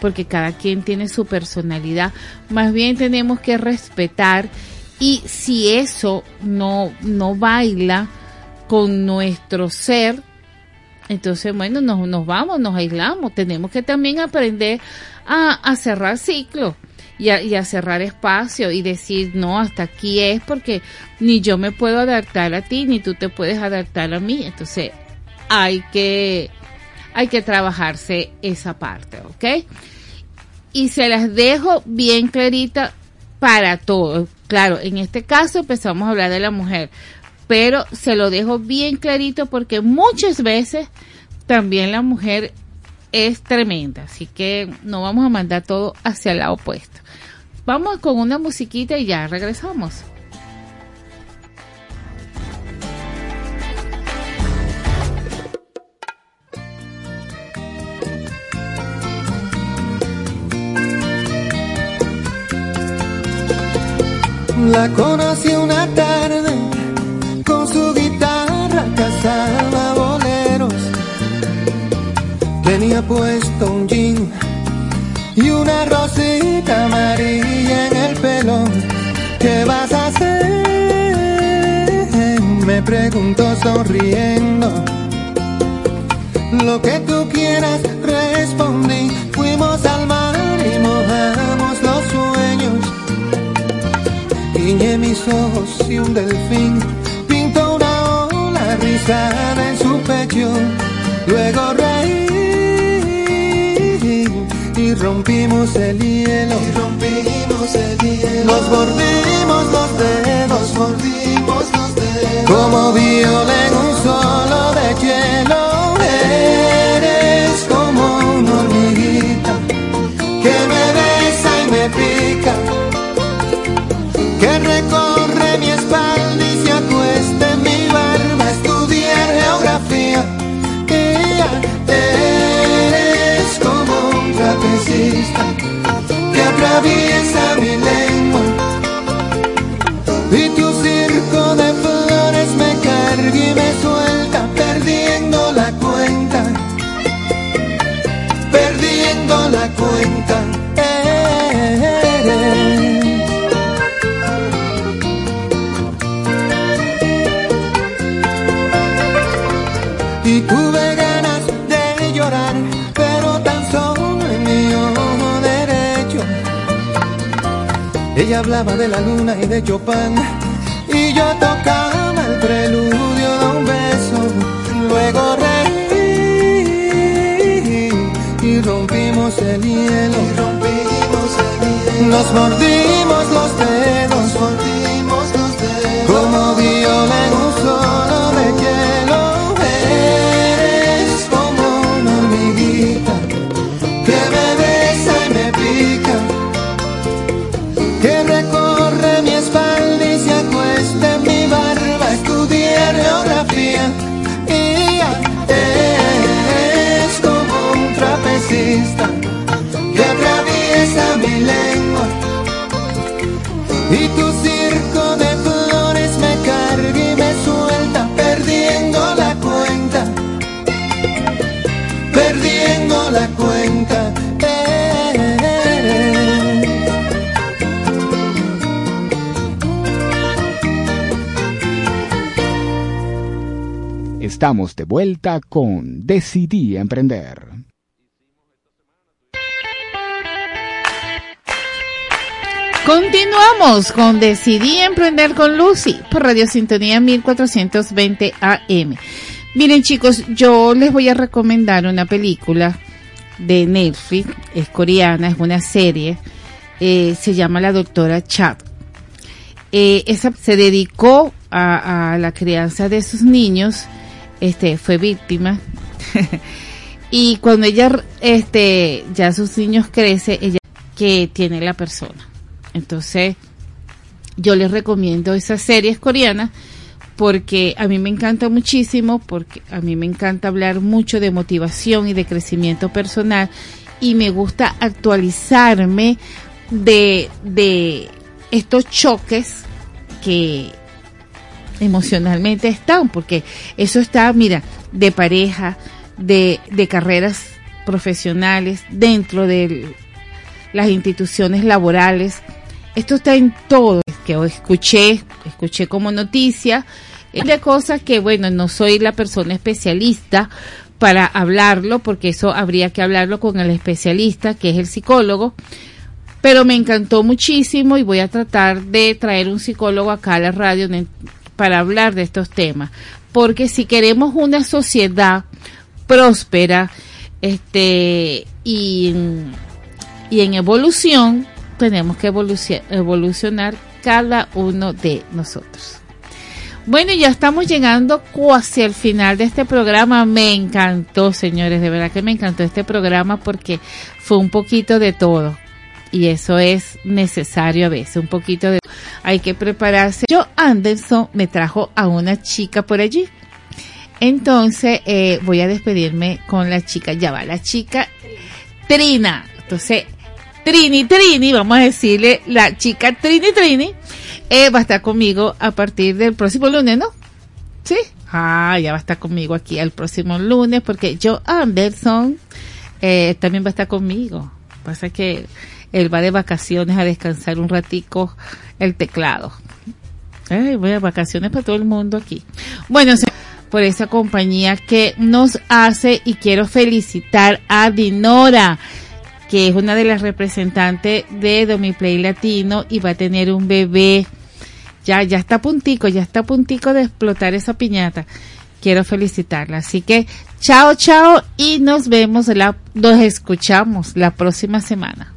[SPEAKER 5] porque cada quien tiene su personalidad. Más bien tenemos que respetar y si eso no, no baila con nuestro ser, Entonces, bueno, nos, nos vamos, nos aislamos. Tenemos que también aprender a, a cerrar ciclos y a, cerrar espacio y decir, no, hasta aquí es porque ni yo me puedo adaptar a ti, ni tú te puedes adaptar a mí. Entonces, hay que, hay que trabajarse esa parte, ¿ok? Y se las dejo bien clarita para todos. Claro, en este caso empezamos a hablar de la mujer, pero se lo dejo bien clarito porque muchas veces también la mujer es tremenda, así que no vamos a mandar todo hacia el lado opuesto. Vamos con una musiquita y ya regresamos.
[SPEAKER 20] La conocí una tarde con su guitarra boleros. Tenía puesto un jean y una rosita amarilla en el pelo. ¿Qué vas a hacer? Me preguntó sonriendo. Lo que tú quieras, respondí. Fuimos al mar y mojamos los sueños. Guiñé mis ojos y un delfín pintó una ola rizada en su pecho. Luego reí y rompimos el hielo. Y rompimos el hielo. Nos mordimos los dedos, mordimos los dedos. Como viola en un solo hablaba de la luna y de Chopin, y yo tocaba el preludio de un beso. Luego reí y rompimos el hielo. Nos mordimos los dedos,
[SPEAKER 4] Estamos de vuelta con Decidí Emprender.
[SPEAKER 5] Continuamos con Decidí Emprender con Lucy por Radio Sintonía 1420 AM. Miren chicos, yo les voy a recomendar una película de Netflix, es coreana, es una serie, eh, se llama La Doctora Chat. Eh, esa se dedicó a, a la crianza de sus niños, este, fue víctima. y cuando ella, este, ya sus niños crece, ella que tiene la persona. Entonces, yo les recomiendo esas series coreanas porque a mí me encanta muchísimo, porque a mí me encanta hablar mucho de motivación y de crecimiento personal y me gusta actualizarme de, de estos choques que emocionalmente están, porque eso está, mira, de pareja, de, de carreras profesionales, dentro de las instituciones laborales. Esto está en todo, que escuché, escuché como noticia, de cosas que, bueno, no soy la persona especialista,
[SPEAKER 21] para hablarlo, porque eso habría que hablarlo con el especialista, que es el psicólogo. Pero me encantó muchísimo y voy a tratar de traer un psicólogo acá a la radio para hablar de estos temas. Porque si queremos una sociedad próspera, este, y, y en evolución, tenemos que evolucio- evolucionar cada uno de nosotros. Bueno, ya estamos llegando hacia el final de este programa. Me encantó, señores, de verdad que me encantó este programa porque fue un poquito de todo. Y eso es necesario a veces, un poquito de... Hay que prepararse. Yo, Anderson, me trajo a una chica por allí. Entonces, eh, voy a despedirme con la chica. Ya va, la chica Trina. Entonces, Trini, Trini, vamos a decirle, la chica Trini, Trini, eh, va a estar conmigo a partir del próximo lunes, ¿no? ¿Sí? Ah, ya va a estar conmigo aquí el próximo lunes porque Joe Anderson eh, también va a estar conmigo. Pasa que él va de vacaciones a descansar un ratico el teclado. Voy a vacaciones para todo el mundo aquí. Bueno, por esa compañía que nos hace y quiero felicitar a Dinora, que es una de las representantes de Domiplay Latino y va a tener un bebé. Ya, ya está a puntico, ya está a puntico de explotar esa piñata. Quiero felicitarla. Así que, chao, chao y nos vemos, la, nos escuchamos la próxima semana.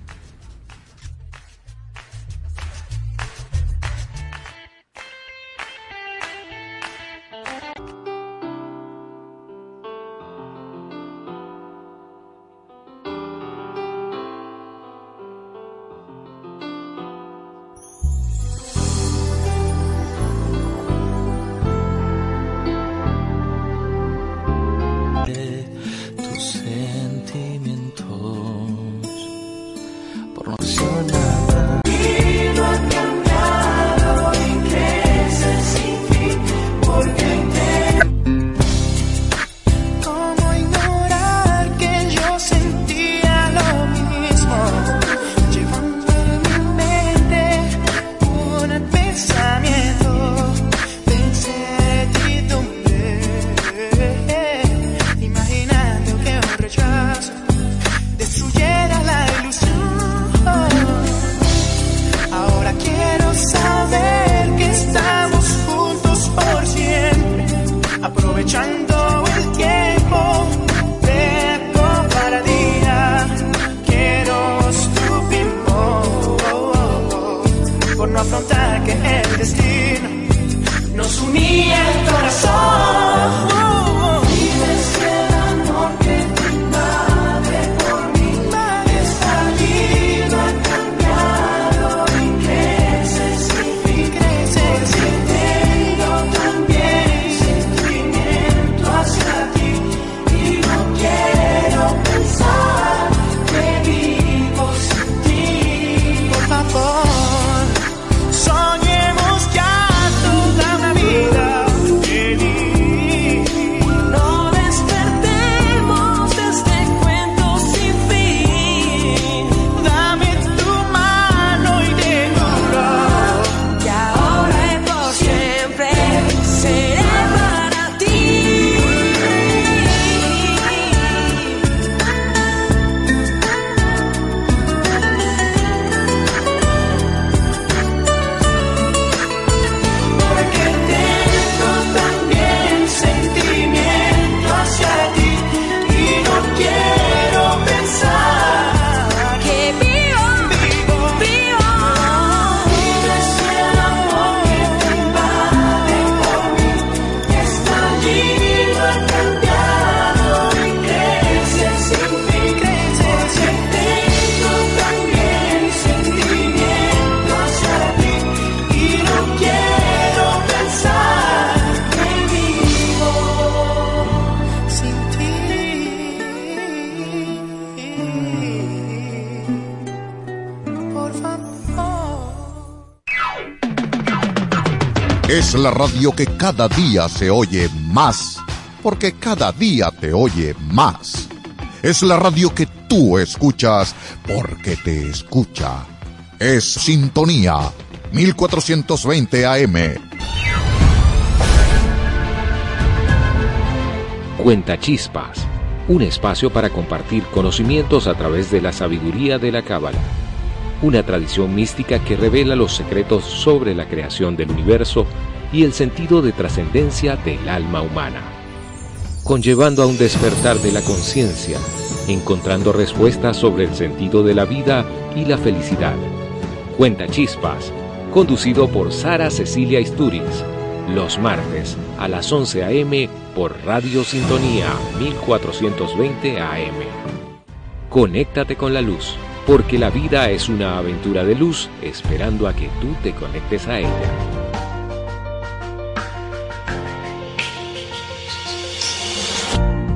[SPEAKER 22] La
[SPEAKER 9] radio que cada día se oye más, porque cada día te oye más. Es la radio que tú escuchas, porque te escucha. Es Sintonía 1420 AM.
[SPEAKER 12] Cuenta Chispas, un espacio para compartir conocimientos a través de la sabiduría de la Cábala, una tradición mística que revela los secretos sobre la creación del universo y el sentido de trascendencia del alma humana, conllevando a un despertar de la conciencia, encontrando respuestas sobre el sentido de la vida y la felicidad. Cuenta Chispas, conducido por Sara Cecilia Isturiz, los martes a las 11 a.m. por Radio Sintonía 1420 AM. Conéctate con la luz, porque la vida es una aventura de luz esperando a que tú te conectes a ella.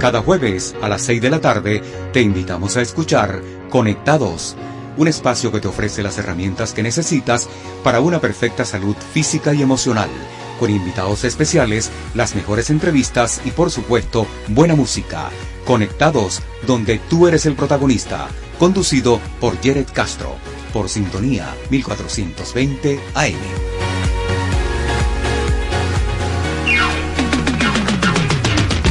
[SPEAKER 23] Cada jueves a las 6 de la tarde te invitamos a escuchar Conectados, un espacio que te ofrece las herramientas que necesitas para una perfecta salud física y emocional, con invitados especiales, las mejores entrevistas y por supuesto buena música. Conectados, donde tú eres el protagonista, conducido por Jared Castro, por Sintonía 1420 AM.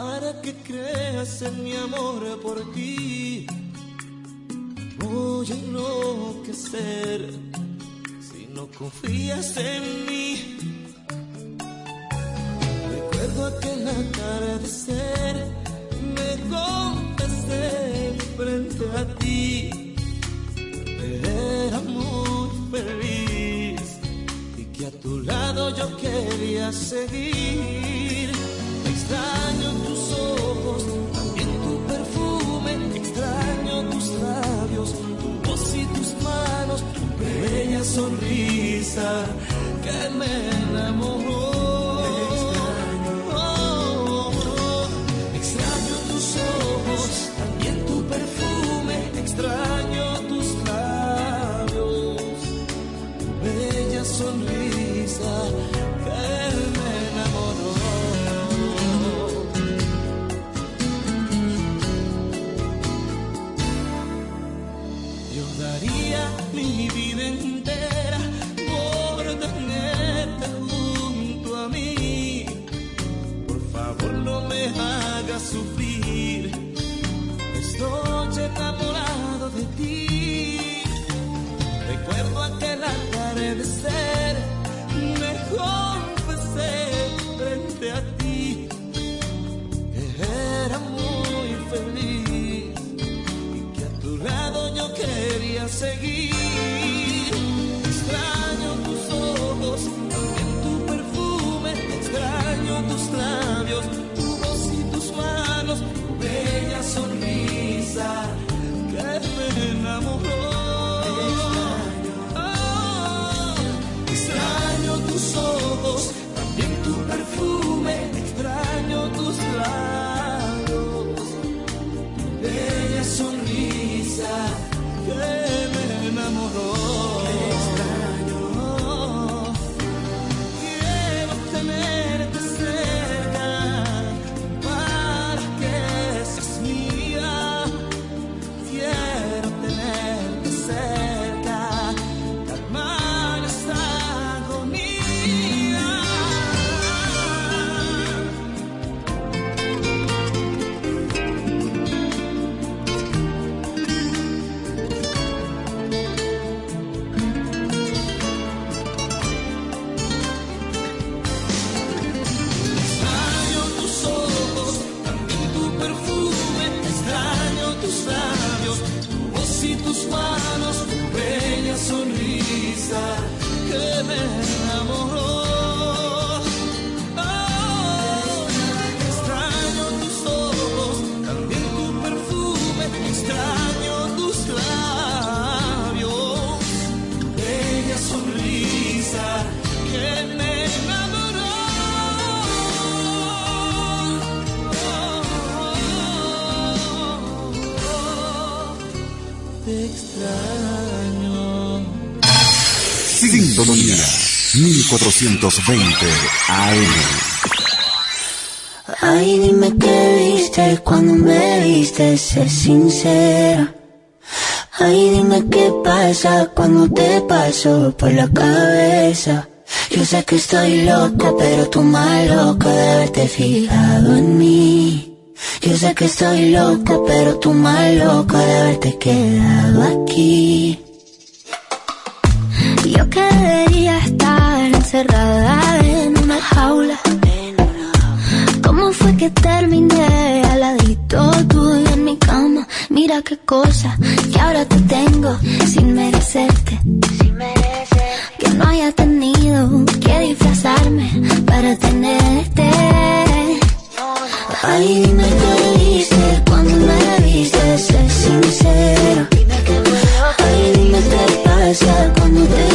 [SPEAKER 3] Para que creas en mi amor por ti. Voy a enloquecer si no confías en mí. Recuerdo aquel atardecer, me confesé frente a ti. Era muy feliz y que a tu lado yo quería seguir. Extraño labios, tu voz y tus manos, tu bella sonrisa que me enamoró. Extraño tus ojos, también tu perfume, extraño tus labios bella sonrisa me hagas sufrir. Estoy enamorado de ti. Recuerdo aquel atardecer, me confesé frente a ti que era muy feliz y que a tu lado yo quería seguir. Sonrisa que me enamoró.
[SPEAKER 2] 1420 AM.
[SPEAKER 24] Ay, dime qué viste cuando me viste, sé sincera. Ay, dime qué pasa cuando te paso por la cabeza. Yo sé que estoy loco, pero tú más loco de haberte fijado en mí. Yo sé que estoy loco, pero tú más loco de haberte quedado aquí.
[SPEAKER 25] Yo que debería estar encerrada en una jaula. ¿Cómo fue que terminé al ladito tuyo en mi cama? Mira qué cosa que ahora te tengo sin merecerte. Que no haya tenido que disfrazarme para tenerte.
[SPEAKER 24] Ay, dime qué cuando me viste, sé sincero. Ay, dime qué pasa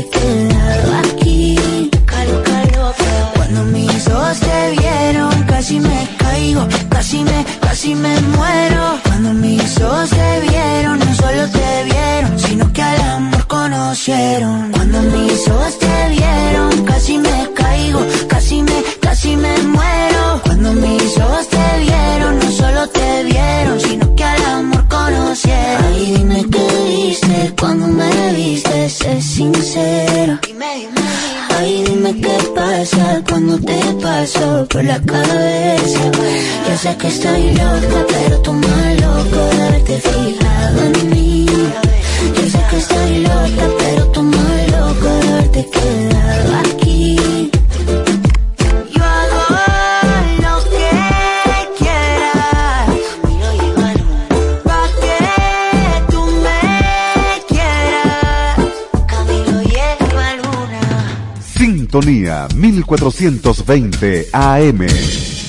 [SPEAKER 24] haberte quedado aquí. Loca, loca.
[SPEAKER 25] Cuando mis ojos te vieron, casi me caigo, casi me, casi me muero. Cuando mis ojos te vieron, no solo te vieron, sino que al amor conocieron. Cuando mis ojos te vieron, casi me caigo, casi me, casi me muero. Cuando mis ojos te vieron, no solo te vieron, sino que al amor conocieron.
[SPEAKER 24] Ay, dime qué viste cuando me viste, dime qué pasa cuando te paso por la cabeza. Yo sé que estoy loca, pero tú más loco de haberte fijado en mí. Yo sé que estoy loca, pero tú más loco de haberte quedado aquí.
[SPEAKER 2] Sintonía 1420 AM.